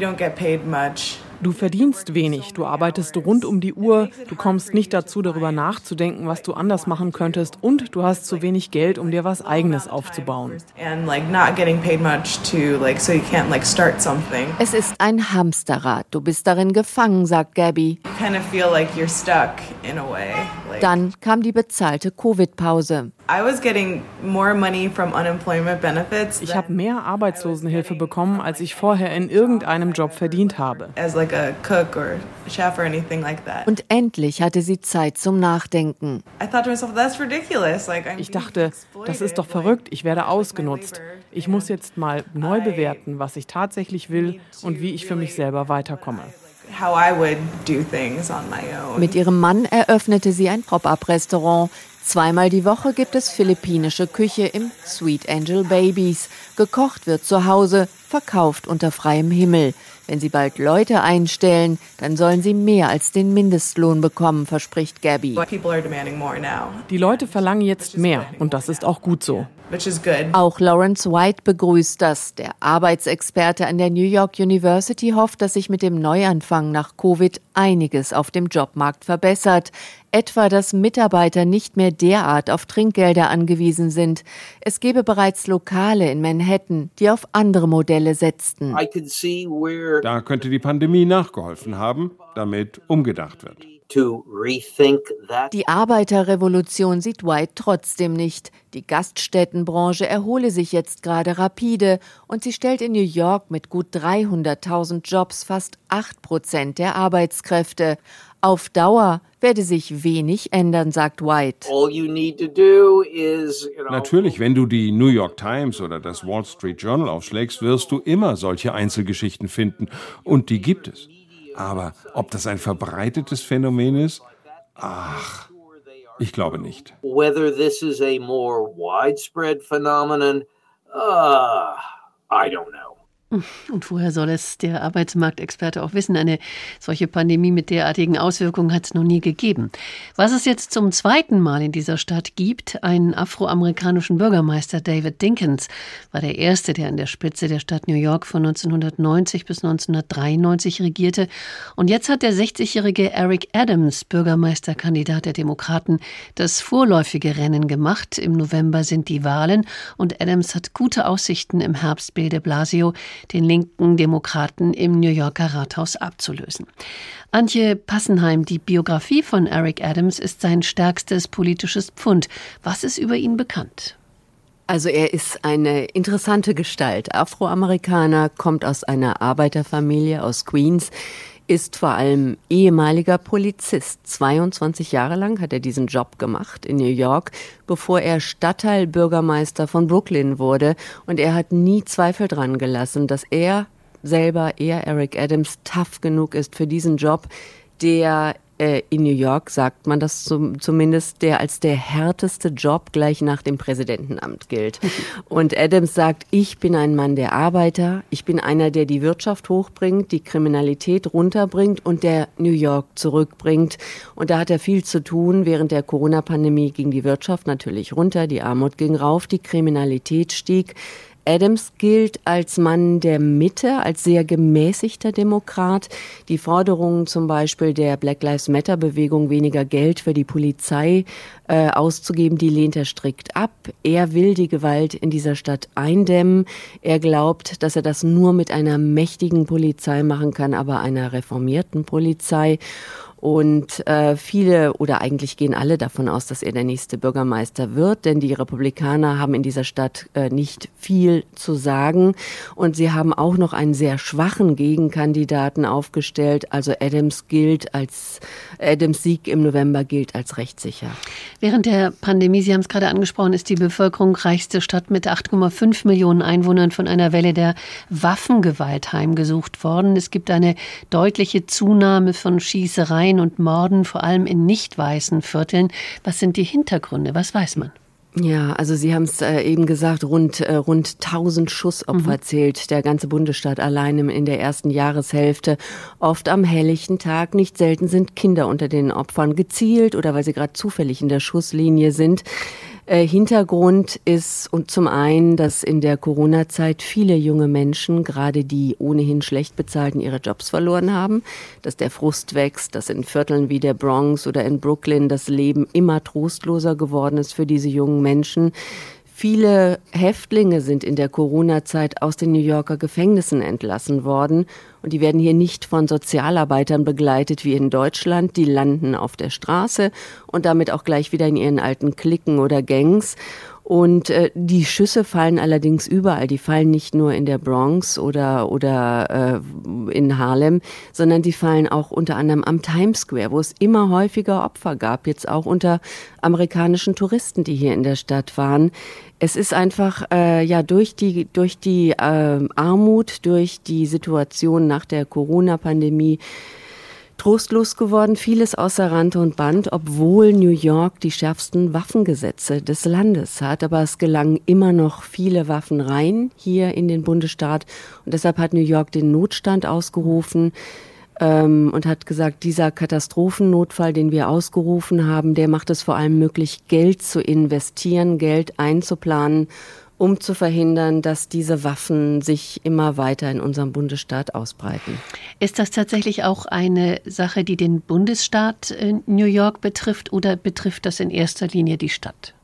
T: Du verdienst wenig, du arbeitest rund um die Uhr, du kommst nicht dazu, darüber nachzudenken, was du anders machen könntest und du hast zu wenig Geld, um dir was eigenes aufzubauen.
U: and like not getting paid much to like so you can't like start something.
K: Es ist ein Hamsterrad. Du bist darin gefangen, sagt Gabby. Dann kam die bezahlte Covid-Pause.
U: I was getting more money from unemployment benefits
T: Ich habe mehr Arbeitslosenhilfe bekommen, als ich vorher in irgendeinem Job verdient habe.
U: as like a cook or chef or anything like that.
K: Und endlich hatte sie Zeit zum Nachdenken.
U: I thought to myself, that's ridiculous. Like I'm
T: Ich dachte, das ist doch verrückt, ich werde ausgenutzt. Ich muss jetzt mal neu bewerten, was ich tatsächlich will und wie ich für mich selber weiterkomme.
U: how I would do things on my own.
K: Mit ihrem Mann eröffnete sie ein Pop-up-Restaurant. Zweimal die Woche gibt es philippinische Küche im Sweet Angel Babies. Gekocht wird zu Hause, verkauft unter freiem Himmel. Wenn sie bald Leute einstellen, dann sollen sie mehr als den Mindestlohn bekommen, verspricht Gabby.
T: Die Leute verlangen jetzt mehr und das ist auch gut so.
U: Which is good.
K: Auch Lawrence White begrüßt das. Der Arbeitsexperte an der New York University hofft, dass sich mit dem Neuanfang nach Covid einiges auf dem Jobmarkt verbessert. Etwa, dass Mitarbeiter nicht mehr derart auf Trinkgelder angewiesen sind. Es gebe bereits Lokale in Manhattan, die auf andere Modelle setzten.
V: Da könnte die Pandemie nachgeholfen haben, damit umgedacht wird.
K: Die Arbeiterrevolution sieht White trotzdem nicht. Die Gaststättenbranche erhole sich jetzt gerade rapide und sie stellt in New York mit gut 300.000 Jobs fast 8 Prozent der Arbeitskräfte. Auf Dauer werde sich wenig ändern, sagt White.
V: Natürlich, wenn du die New York Times oder das Wall Street Journal aufschlägst, wirst du immer solche Einzelgeschichten finden. Und die gibt es. Aber ob das ein verbreitetes Phänomen ist? Ach, ich glaube nicht.
W: Whether this is a more widespread phenomenon, uh, I don't know.
B: Und woher soll es der Arbeitsmarktexperte auch wissen? Eine solche Pandemie mit derartigen Auswirkungen hat es noch nie gegeben. Was es jetzt zum zweiten Mal in dieser Stadt gibt, einen afroamerikanischen Bürgermeister David Dinkins, war der erste, der an der Spitze der Stadt New York von 1990 bis 1993 regierte. Und jetzt hat der 60-jährige Eric Adams, Bürgermeisterkandidat der Demokraten, das vorläufige Rennen gemacht. Im November sind die Wahlen und Adams hat gute Aussichten im Herbst Bill de Blasio den linken Demokraten im New Yorker Rathaus abzulösen. Antje Passenheim, die Biografie von Eric Adams ist sein stärkstes politisches Pfund. Was ist über ihn bekannt?
K: Also er ist eine interessante Gestalt. Afroamerikaner, kommt aus einer Arbeiterfamilie aus Queens, ist vor allem ehemaliger Polizist. 22 Jahre lang hat er diesen Job gemacht in New York, bevor er Stadtteilbürgermeister von Brooklyn wurde. Und er hat nie Zweifel dran gelassen, dass er selber, er, Eric Adams, tough genug ist für diesen Job, der äh, in New York sagt man das zum, zumindest, der als der härteste Job gleich nach dem Präsidentenamt gilt. Und Adams sagt, ich bin ein Mann der Arbeiter, ich bin einer, der die Wirtschaft hochbringt, die Kriminalität runterbringt und der New York zurückbringt. Und da hat er viel zu tun. Während der Corona-Pandemie ging die Wirtschaft natürlich runter, die Armut ging rauf, die Kriminalität stieg. Adams gilt als Mann der Mitte, als sehr gemäßigter Demokrat. Die Forderungen zum Beispiel der Black Lives Matter Bewegung, weniger Geld für die Polizei äh, auszugeben, die lehnt er strikt ab. Er will die Gewalt in dieser Stadt eindämmen. Er glaubt, dass er das nur mit einer mächtigen Polizei machen kann, aber einer reformierten Polizei. Und äh, viele oder eigentlich gehen alle davon aus, dass er der nächste Bürgermeister wird, denn die Republikaner haben in dieser Stadt äh, nicht viel zu sagen. Und sie haben auch noch einen sehr schwachen Gegenkandidaten aufgestellt. Also Adams gilt als, Adams Sieg im November gilt als rechtssicher.
B: Während der Pandemie, Sie haben es gerade angesprochen, ist die Bevölkerung reichste Stadt mit 8,5 Millionen Einwohnern von einer Welle der Waffengewalt heimgesucht worden. Es gibt eine deutliche Zunahme von Schießereien und Morden, vor allem in nicht weißen Vierteln. Was sind die Hintergründe? Was weiß man?
K: Ja, also Sie haben es äh, eben gesagt, rund, äh, rund 1000 Schussopfer
B: Mhm.
K: zählt der ganze Bundesstaat allein in der ersten Jahreshälfte. Oft am helllichten Tag, nicht selten sind Kinder unter den Opfern gezielt oder weil sie gerade zufällig in der Schusslinie sind. Äh, Hintergrund ist und zum einen, dass in der Corona-Zeit viele junge Menschen, gerade die ohnehin schlecht bezahlten, ihre Jobs verloren haben, dass der Frust wächst, dass in Vierteln wie der Bronx oder in Brooklyn das Leben immer trostloser geworden ist für diese jungen Menschen. Viele Häftlinge sind in der Corona-Zeit aus den New Yorker Gefängnissen entlassen worden und die werden hier nicht von Sozialarbeitern begleitet wie in Deutschland. Die landen auf der Straße und damit auch gleich wieder in ihren alten Cliquen oder Gangs. Und äh, die Schüsse fallen allerdings überall. Die fallen nicht nur in der Bronx oder, oder äh, in Harlem, sondern die fallen auch unter anderem am Times Square, wo es immer häufiger Opfer gab, jetzt auch unter amerikanischen Touristen, die hier in der Stadt waren. Es ist einfach äh, ja durch die durch die äh, Armut, durch die Situation nach der Corona-Pandemie trostlos geworden, vieles außer Rand und Band, obwohl New York die schärfsten Waffengesetze des Landes hat. Aber es gelangen immer noch viele Waffen rein hier in den Bundesstaat. Und deshalb hat New York den Notstand ausgerufen ähm, und hat gesagt, dieser Katastrophennotfall, den wir ausgerufen haben, der macht es vor allem möglich, Geld zu investieren, Geld einzuplanen um zu verhindern, dass diese Waffen sich immer weiter in unserem Bundesstaat ausbreiten.
B: Ist das tatsächlich auch eine Sache, die den Bundesstaat äh, New York betrifft oder betrifft das in erster Linie die Stadt?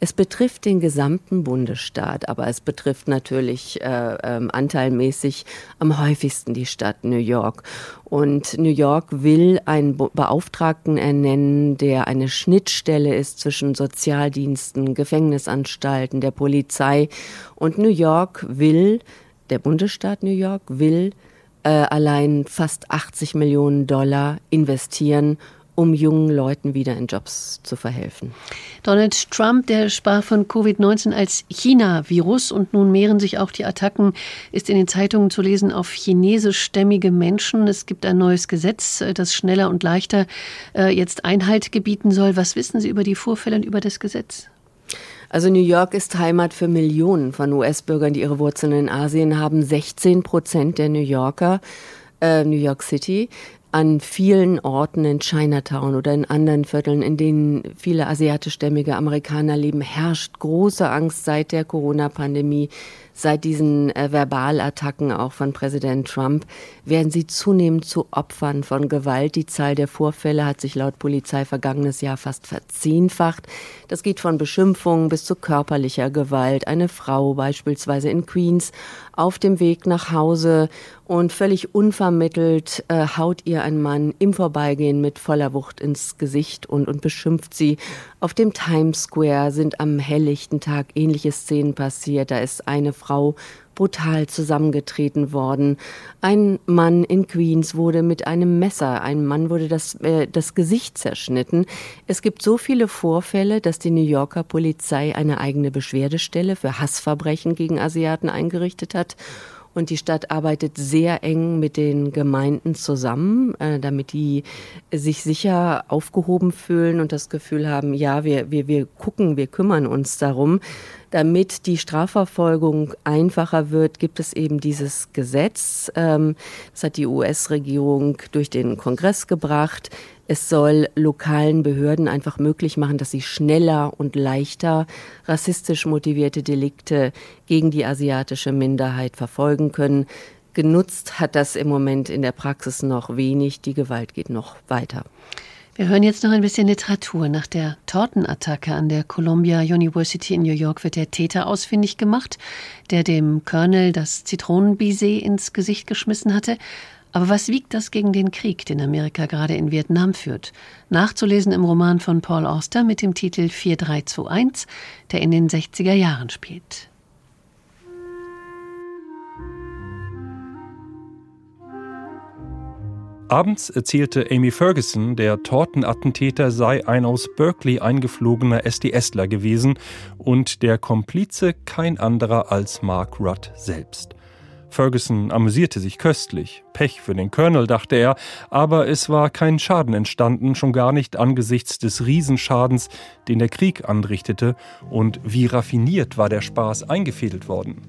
K: Es betrifft den gesamten Bundesstaat, aber es betrifft natürlich äh, ähm, anteilmäßig am häufigsten die Stadt New York. Und New York will einen Beauftragten ernennen, der eine Schnittstelle ist zwischen Sozialdiensten, Gefängnisanstalten, der Polizei. Und New York will, der Bundesstaat New York will äh, allein fast 80 Millionen Dollar investieren, um jungen Leuten wieder in Jobs zu verhelfen.
B: Donald Trump, der sprach von Covid-19 als China-Virus und nun mehren sich auch die Attacken, ist in den Zeitungen zu lesen auf chinesischstämmige Menschen. Es gibt ein neues Gesetz, äh, das schneller und leichter äh, jetzt Einhalt gebieten soll. Was wissen Sie über die Vorfälle und über das Gesetz?
K: Also New York ist Heimat für Millionen von US-Bürgern, die ihre Wurzeln in Asien haben. 16 Prozent der New Yorker, äh, New York City, an vielen Orten in Chinatown oder in anderen Vierteln, in denen viele asiatischstämmige Amerikaner leben, herrscht große Angst seit der Corona-Pandemie, seit diesen äh, Verbalattacken auch von Präsident Trump, werden sie zunehmend zu Opfern von Gewalt. Die Zahl der Vorfälle hat sich laut Polizei vergangenes Jahr fast verzehnfacht. Das geht von Beschimpfungen bis zu körperlicher Gewalt. Eine Frau beispielsweise in Queens auf dem Weg nach Hause und völlig unvermittelt äh, haut ihr ein Mann im Vorbeigehen mit voller Wucht ins Gesicht und, und beschimpft sie. Auf dem Times Square sind am helllichten Tag ähnliche Szenen passiert. Da ist eine Frau brutal zusammengetreten worden. Ein Mann in Queens wurde mit einem Messer, einem Mann wurde das, äh, das Gesicht zerschnitten. Es gibt so viele Vorfälle, dass die New Yorker Polizei eine eigene Beschwerdestelle für Hassverbrechen gegen Asiaten eingerichtet hat. Und die Stadt arbeitet sehr eng mit den Gemeinden zusammen, äh, damit die sich sicher aufgehoben fühlen und das Gefühl haben, ja, wir, wir, wir gucken, wir kümmern uns darum. Damit die Strafverfolgung einfacher wird, gibt es eben dieses Gesetz. Ähm, das hat die US-Regierung durch den Kongress gebracht. Es soll lokalen Behörden einfach möglich machen, dass sie schneller und leichter rassistisch motivierte Delikte gegen die asiatische Minderheit verfolgen können. Genutzt hat das im Moment in der Praxis noch wenig. Die Gewalt geht noch weiter.
B: Wir hören jetzt noch ein bisschen Literatur. Nach der Tortenattacke an der Columbia University in New York wird der Täter ausfindig gemacht, der dem Colonel das Zitronenbisee ins Gesicht geschmissen hatte. Aber was wiegt das gegen den Krieg, den Amerika gerade in Vietnam führt? Nachzulesen im Roman von Paul Auster mit dem Titel 4321, der in den 60er Jahren spielt.
M: Abends erzählte Amy Ferguson, der Tortenattentäter sei ein aus Berkeley eingeflogener SDSler gewesen und der Komplize kein anderer als Mark Rudd selbst. Ferguson amüsierte sich köstlich. Pech für den Colonel, dachte er, aber es war kein Schaden entstanden, schon gar nicht angesichts des Riesenschadens, den der Krieg anrichtete, und wie raffiniert war der Spaß eingefädelt worden.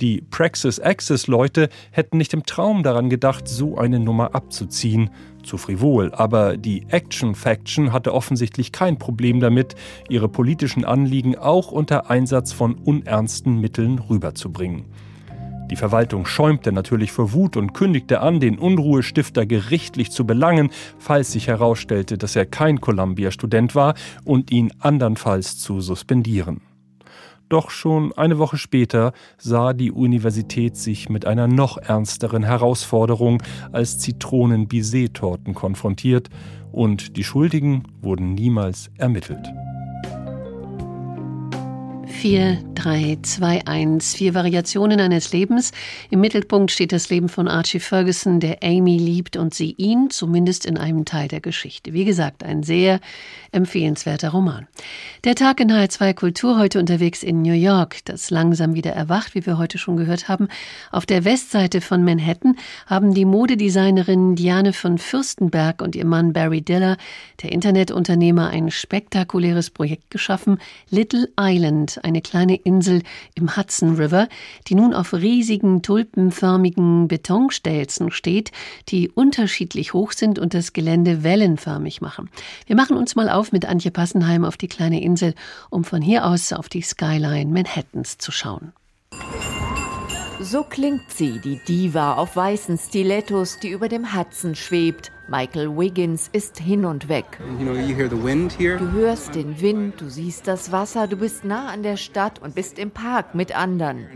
M: Die Praxis Access Leute hätten nicht im Traum daran gedacht, so eine Nummer abzuziehen. Zu frivol, aber die Action Faction hatte offensichtlich kein Problem damit, ihre politischen Anliegen auch unter Einsatz von unernsten Mitteln rüberzubringen. Die Verwaltung schäumte natürlich vor Wut und kündigte an, den Unruhestifter gerichtlich zu belangen, falls sich herausstellte, dass er kein Columbia-Student war und ihn andernfalls zu suspendieren. Doch schon eine Woche später sah die Universität sich mit einer noch ernsteren Herausforderung als Zitronen-Bisee-Torten konfrontiert und die Schuldigen wurden niemals ermittelt.
B: 4, 3, 2, 1. Vier Variationen eines Lebens. Im Mittelpunkt steht das Leben von Archie Ferguson, der Amy liebt und sie ihn, zumindest in einem Teil der Geschichte. Wie gesagt, ein sehr empfehlenswerter Roman. Der Tag in H2 Kultur heute unterwegs in New York, das langsam wieder erwacht, wie wir heute schon gehört haben. Auf der Westseite von Manhattan haben die Modedesignerin Diane von Fürstenberg und ihr Mann Barry Diller, der Internetunternehmer, ein spektakuläres Projekt geschaffen, Little Island, eine kleine Insel im Hudson River, die nun auf riesigen tulpenförmigen Betonstelzen steht, die unterschiedlich hoch sind und das Gelände wellenförmig machen. Wir machen uns mal auf mit Antje Passenheim auf die kleine Insel, um von hier aus auf die Skyline Manhattans zu schauen.
E: So klingt sie, die Diva auf weißen Stilettos, die über dem Hudson schwebt. Michael Wiggins ist hin und weg.
X: You know, you.
E: Du hörst den Wind, du siehst das Wasser, du bist nah an der Stadt und bist im Park mit anderen.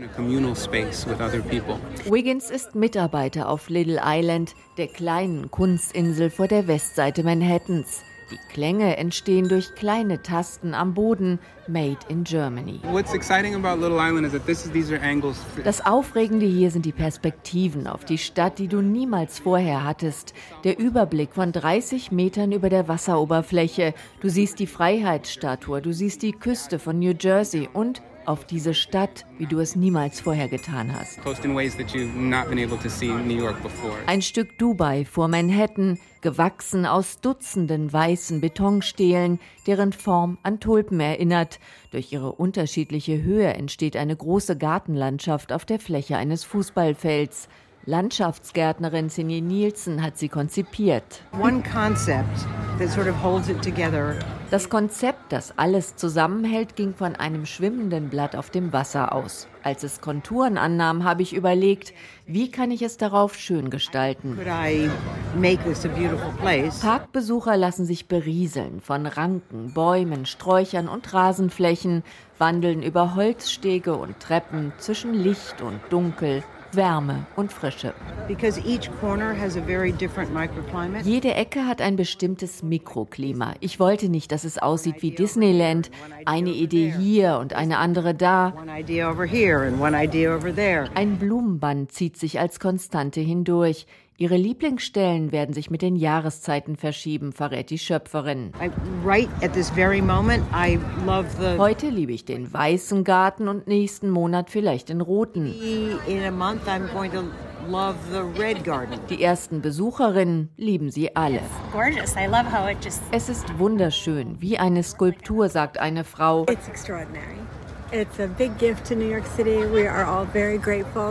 E: Wiggins ist Mitarbeiter auf Little Island, der kleinen Kunstinsel vor der Westseite Manhattans. Die Klänge entstehen durch kleine Tasten am Boden, made in Germany.
X: What's exciting about Little Island is that this is these are angles. for-
E: Das Aufregende hier sind die Perspektiven auf die Stadt, die du niemals vorher hattest. Der Überblick von 30 Metern über der Wasseroberfläche. Du siehst die Freiheitsstatue, du siehst die Küste von New Jersey und auf diese Stadt, wie du es niemals vorher getan hast. Ein Stück Dubai vor Manhattan, gewachsen aus Dutzenden weißen Betonstelen, deren Form an Tulpen erinnert. Durch ihre unterschiedliche Höhe entsteht eine große Gartenlandschaft auf der Fläche eines Fußballfelds. Landschaftsgärtnerin Sinje Nielsen hat sie konzipiert.
J: One concept that sort of holds it together
E: Das Konzept, das alles zusammenhält, ging von einem schwimmenden Blatt auf dem Wasser aus. Als es Konturen annahm, habe ich überlegt, wie kann ich es darauf schön gestalten. Parkbesucher lassen sich berieseln von Ranken, Bäumen, Sträuchern und Rasenflächen, wandeln über Holzstege und Treppen zwischen Licht und Dunkel, Wärme und Frische. Jede Ecke hat ein bestimmtes Mikroklima. Ich wollte nicht, dass es aussieht wie Disneyland. Eine Idee hier und eine andere da. Ein Blumenband zieht sich als Konstante hindurch. Ihre Lieblingsstellen werden sich mit den Jahreszeiten verschieben, verrät die Schöpferin.
J: I, right at this very moment, I love the.
E: Heute liebe ich den weißen Garten und nächsten Monat vielleicht den roten.
J: In a month, I'm going to love the red garden.
E: Die ersten Besucherinnen lieben sie alle. Es ist wunderschön, wie eine Skulptur, sagt eine Frau.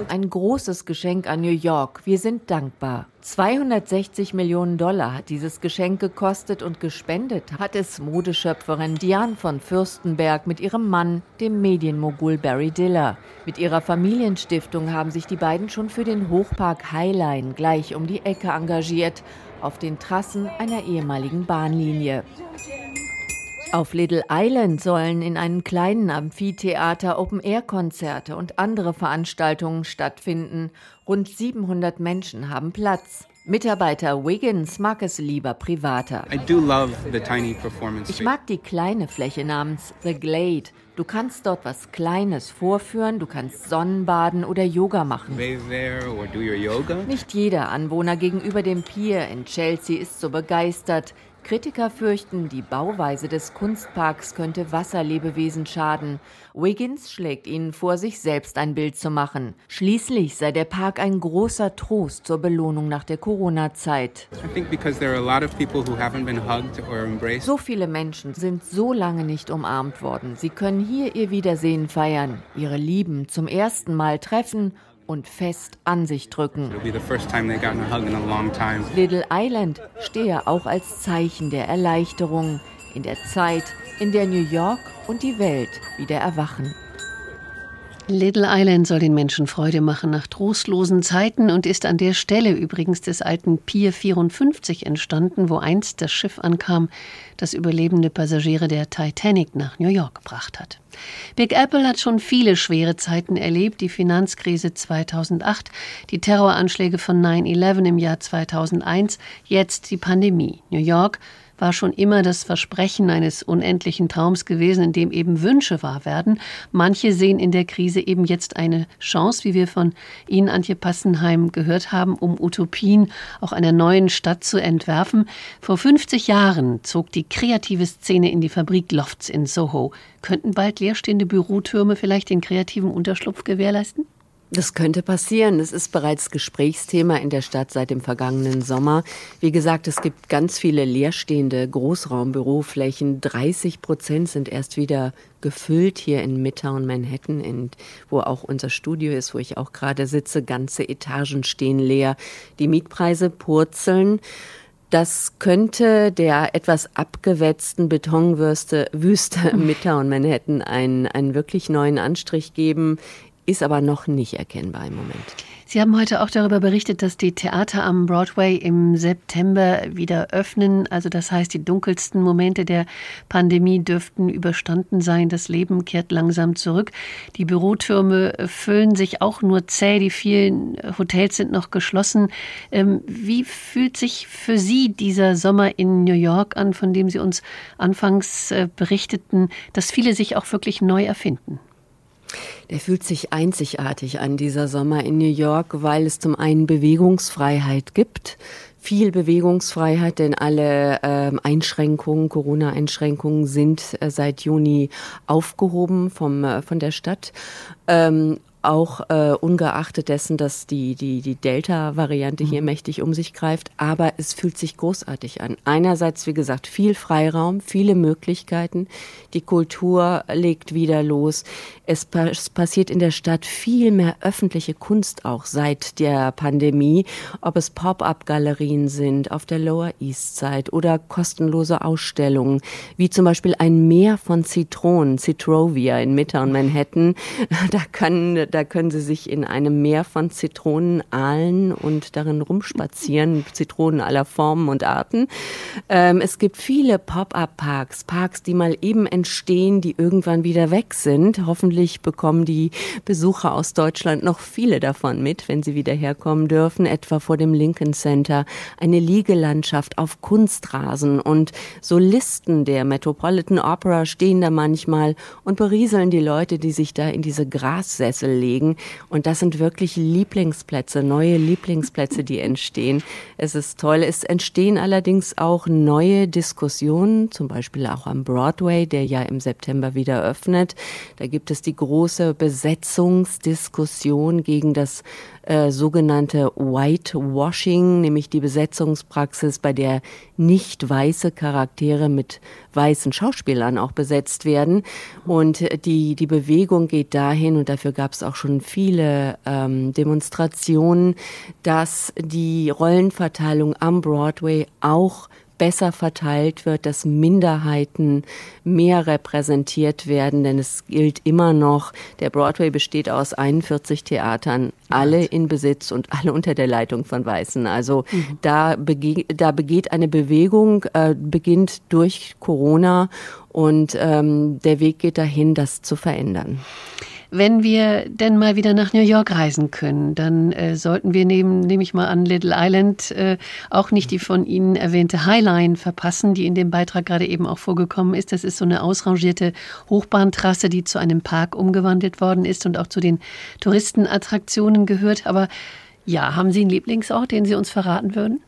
E: Ein großes Geschenk an New York. Wir sind dankbar. 260 Millionen Dollar hat dieses Geschenk gekostet und gespendet hat es Modeschöpferin Diane von Fürstenberg mit ihrem Mann, dem Medienmogul Barry Diller. Mit ihrer Familienstiftung haben sich die beiden schon für den Hochpark Highline gleich um die Ecke engagiert, auf den Trassen einer ehemaligen Bahnlinie. Auf Little Island sollen in einem kleinen Amphitheater Open-Air-Konzerte und andere Veranstaltungen stattfinden. Rund 700 Menschen haben Platz. Mitarbeiter Wiggins mag es lieber privater.
X: I do love the tiny performance
E: Ich mag die kleine Fläche namens The Glade. Du kannst dort was Kleines vorführen, du kannst Sonnenbaden oder Yoga machen. Nicht jeder Anwohner gegenüber dem Pier in Chelsea ist so begeistert. Kritiker fürchten, die Bauweise des Kunstparks könnte Wasserlebewesen schaden. Wiggins schlägt ihnen vor, sich selbst ein Bild zu machen. Schließlich sei der Park ein großer Trost zur Belohnung nach der Corona-Zeit. So viele Menschen sind so lange nicht umarmt worden. Sie können
K: hier ihr Wiedersehen feiern, ihre Lieben zum ersten Mal treffen und fest an sich drücken. Little Island stehe auch als Zeichen der Erleichterung in der Zeit, in der New York und die Welt wieder erwachen.
B: Little Island soll den Menschen Freude machen nach trostlosen Zeiten und ist an der Stelle übrigens des alten Pier 54 entstanden, wo einst das Schiff ankam, das überlebende Passagiere der Titanic nach New York gebracht hat. Big Apple hat schon viele schwere Zeiten erlebt, die Finanzkrise 2008, die Terroranschläge von 9-11 im Jahr 2001, jetzt die Pandemie. New York war schon immer das Versprechen eines unendlichen Traums gewesen, in dem eben Wünsche wahr werden. Manche sehen in der Krise eben jetzt eine Chance, wie wir von Ihnen, Antje Passenheim, gehört haben, um Utopien auch einer neuen Stadt zu entwerfen. Vor 50 Jahren zog die kreative Szene in die Fabrik Lofts in Soho. Könnten bald leerstehende Bürotürme vielleicht den kreativen Unterschlupf gewährleisten?
K: Das könnte passieren. Es ist bereits Gesprächsthema in der Stadt seit dem vergangenen Sommer. Wie gesagt, es gibt ganz viele leerstehende Großraumbüroflächen. 30 Prozent sind erst wieder gefüllt hier in Midtown Manhattan, in, wo auch unser Studio ist, wo ich auch gerade sitze. Ganze Etagen stehen leer. Die Mietpreise purzeln. Das könnte der etwas abgewetzten Betonwüste Wüste Midtown Manhattan einen, einen wirklich neuen Anstrich geben ist aber noch nicht erkennbar im Moment.
B: Sie haben heute auch darüber berichtet, dass die Theater am Broadway im September wieder öffnen. Also das heißt, die dunkelsten Momente der Pandemie dürften überstanden sein. Das Leben kehrt langsam zurück. Die Bürotürme füllen sich auch nur zäh. Die vielen Hotels sind noch geschlossen. Ähm, wie fühlt sich für Sie dieser Sommer in New York an, von dem Sie uns anfangs äh, berichteten, dass viele sich auch wirklich neu erfinden?
K: Der fühlt sich einzigartig an, dieser Sommer in New York, weil es zum einen Bewegungsfreiheit gibt. Viel Bewegungsfreiheit, denn alle äh, Einschränkungen, Corona-Einschränkungen sind äh, seit Juni aufgehoben vom, äh, von der Stadt. Ähm, auch äh, ungeachtet dessen, dass die, die, die Delta-Variante hier mhm. mächtig um sich greift. Aber es fühlt sich großartig an. Einerseits, wie gesagt, viel Freiraum, viele Möglichkeiten. Die Kultur legt wieder los. Es, es passiert in der Stadt viel mehr öffentliche Kunst auch seit der Pandemie. Ob es Pop-up-Galerien sind auf der Lower East Side oder kostenlose Ausstellungen, wie zum Beispiel ein Meer von Zitronen, Citrovia in Midtown Manhattan. Da können da können Sie sich in einem Meer von Zitronen ahlen und darin rumspazieren, Zitronen aller Formen und Arten. Ähm, es gibt viele Pop-up-Parks, Parks, die mal eben entstehen, die irgendwann wieder weg sind. Hoffentlich bekommen die Besucher aus Deutschland noch viele davon mit, wenn sie wieder herkommen dürfen, etwa vor dem Lincoln Center. Eine Liegelandschaft auf Kunstrasen und Solisten der Metropolitan Opera stehen da manchmal und berieseln die Leute, die sich da in diese Grassessel legen. Und das sind wirklich Lieblingsplätze, neue Lieblingsplätze, die entstehen. Es ist toll. Es entstehen allerdings auch neue Diskussionen, zum Beispiel auch am Broadway, der ja im September wieder öffnet. Da gibt es die große Besetzungsdiskussion gegen das äh, sogenannte Whitewashing, nämlich die Besetzungspraxis, bei der nicht weiße Charaktere mit weißen Schauspielern auch besetzt werden. Und die, die Bewegung geht dahin, und dafür gab es auch schon viele ähm, Demonstrationen, dass die Rollenverteilung am Broadway auch besser verteilt wird, dass Minderheiten mehr repräsentiert werden, denn es gilt immer noch, der Broadway besteht aus 41 Theatern, alle in Besitz und alle unter der Leitung von Weißen. Also mhm. da, bege da begeht eine Bewegung, äh, beginnt durch Corona und ähm, der Weg geht dahin, das zu verändern.
B: Wenn wir denn mal wieder nach New York reisen können, dann äh, sollten wir neben, nehme ich mal an, Little Island äh, auch nicht die von Ihnen erwähnte Highline verpassen, die in dem Beitrag gerade eben auch vorgekommen ist. Das ist so eine ausrangierte Hochbahntrasse, die zu einem Park umgewandelt worden ist und auch zu den Touristenattraktionen gehört. Aber ja, haben Sie einen Lieblingsort, den Sie uns verraten würden?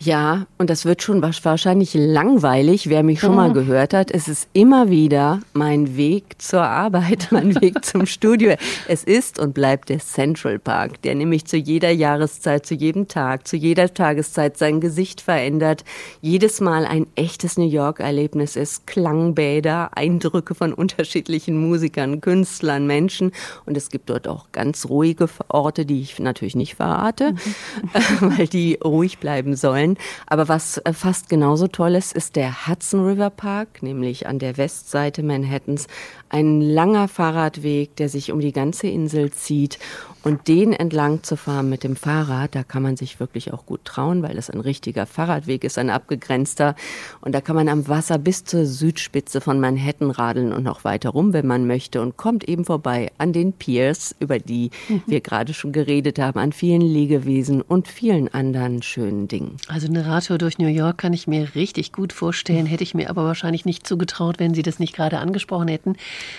K: Ja, und das wird schon wahrscheinlich langweilig, wer mich schon mal
B: Mhm.
K: gehört hat. Es ist immer wieder mein Weg zur Arbeit, mein Weg zum Studio. Es ist und bleibt der Central Park, der nämlich zu jeder Jahreszeit, zu jedem Tag, zu jeder Tageszeit sein Gesicht verändert, jedes Mal ein echtes New York-Erlebnis ist. Klangbäder, Eindrücke von unterschiedlichen Musikern, Künstlern, Menschen. Und es gibt dort auch ganz ruhige Orte, die ich natürlich nicht verrate, weil die ruhig bleiben sollen. Aber was äh, fast genauso toll ist, ist der Hudson River Park, nämlich an der Westseite Manhattans. Ein langer Fahrradweg, der sich um die ganze Insel zieht. Und den entlang zu fahren mit dem Fahrrad, da kann man sich wirklich auch gut trauen, weil das ein richtiger Fahrradweg ist, ein abgegrenzter. Und da kann man am Wasser bis zur Südspitze von Manhattan radeln und noch weiter rum, wenn man möchte. Und kommt eben vorbei an den Piers, über die
B: Mhm.
K: wir gerade schon geredet haben, an vielen Liegewesen und vielen anderen schönen Dingen.
B: Also eine Radtour durch New York kann ich mir richtig gut vorstellen, hätte ich mir aber wahrscheinlich nicht zugetraut, wenn Sie das nicht gerade angesprochen hätten.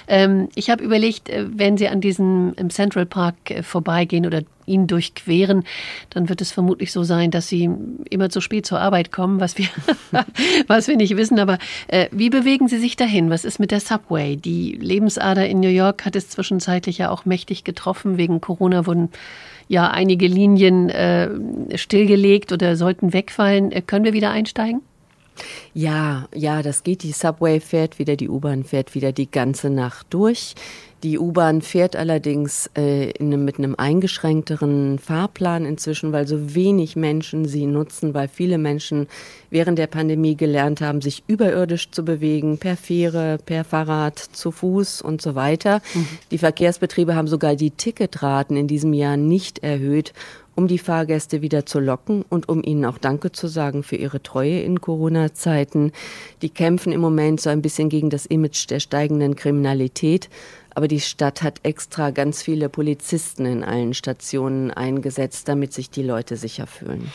B: Ähm, ich habe überlegt, äh, wenn Sie an diesem Central Park äh, vorbeigehen oder ihn durchqueren, dann wird es vermutlich so sein, dass Sie immer zu spät zur Arbeit kommen, was wir, was wir nicht wissen. Aber äh, wie bewegen Sie sich dahin? Was ist mit der Subway? Die Lebensader in New York hat es zwischenzeitlich ja auch mächtig getroffen. Wegen Corona wurden ja einige Linien äh, stillgelegt oder sollten wegfallen. Äh, können wir wieder einsteigen?
K: Ja, ja, das geht. Die Subway fährt wieder, die U-Bahn fährt wieder die ganze Nacht durch. Die U-Bahn fährt allerdings äh, in einem, mit einem eingeschränkteren Fahrplan inzwischen, weil so wenig Menschen sie nutzen, weil viele Menschen während der Pandemie gelernt haben, sich überirdisch zu bewegen, per Fähre, per Fahrrad, zu Fuß und so weiter. Die Verkehrsbetriebe haben sogar die Ticketraten in diesem Jahr nicht erhöht, um die Fahrgäste wieder zu locken und um ihnen auch Danke zu sagen für ihre Treue in Corona-Zeiten. Die kämpfen im Moment so ein bisschen gegen das Image der steigenden Kriminalität. Aber die Stadt hat extra ganz viele Polizisten in allen Stationen eingesetzt, damit sich die Leute sicher fühlen.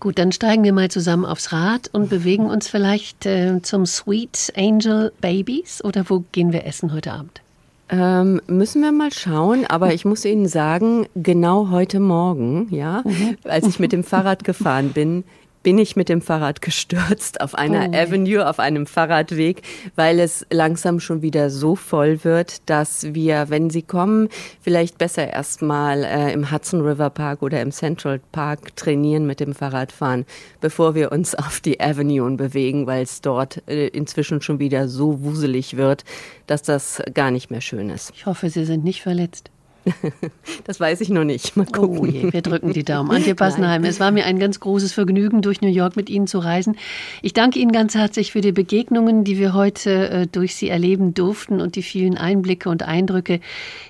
B: Gut, dann steigen wir mal zusammen aufs Rad und bewegen uns vielleicht äh, zum Sweet Angel Babies oder wo gehen wir essen heute Abend?
K: Ähm, müssen wir mal schauen, aber ich muss Ihnen sagen, genau heute Morgen, ja, als ich mit dem Fahrrad gefahren bin, bin ich mit dem Fahrrad gestürzt auf einer
B: Oh.
K: Avenue, auf einem Fahrradweg, weil es langsam schon wieder so voll wird, dass wir, wenn Sie kommen, vielleicht besser erstmal äh, im Hudson River Park oder im Central Park trainieren mit dem Fahrradfahren, bevor wir uns auf die Avenue bewegen, weil es dort äh, inzwischen schon wieder so wuselig wird, dass das gar nicht mehr schön ist.
B: Ich hoffe, Sie sind nicht verletzt.
K: Das weiß ich noch nicht. Mal gucken.
B: Oh je, wir drücken die Daumen. Antje Passenheim, es war mir ein ganz großes Vergnügen, durch New York mit Ihnen zu reisen. Ich danke Ihnen ganz herzlich für die Begegnungen, die wir heute äh, durch Sie erleben durften und die vielen Einblicke und Eindrücke,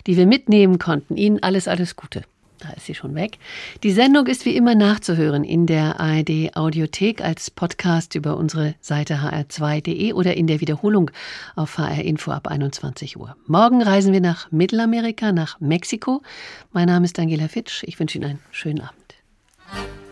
B: die wir mitnehmen konnten. Ihnen alles, alles Gute. Da ist sie schon weg. Die Sendung ist wie immer nachzuhören in der ARD Audiothek als Podcast über unsere Seite hr2.de oder in der Wiederholung auf HR Info ab 21 Uhr. Morgen reisen wir nach Mittelamerika, nach Mexiko. Mein Name ist Angela Fitsch. Ich wünsche Ihnen einen schönen Abend.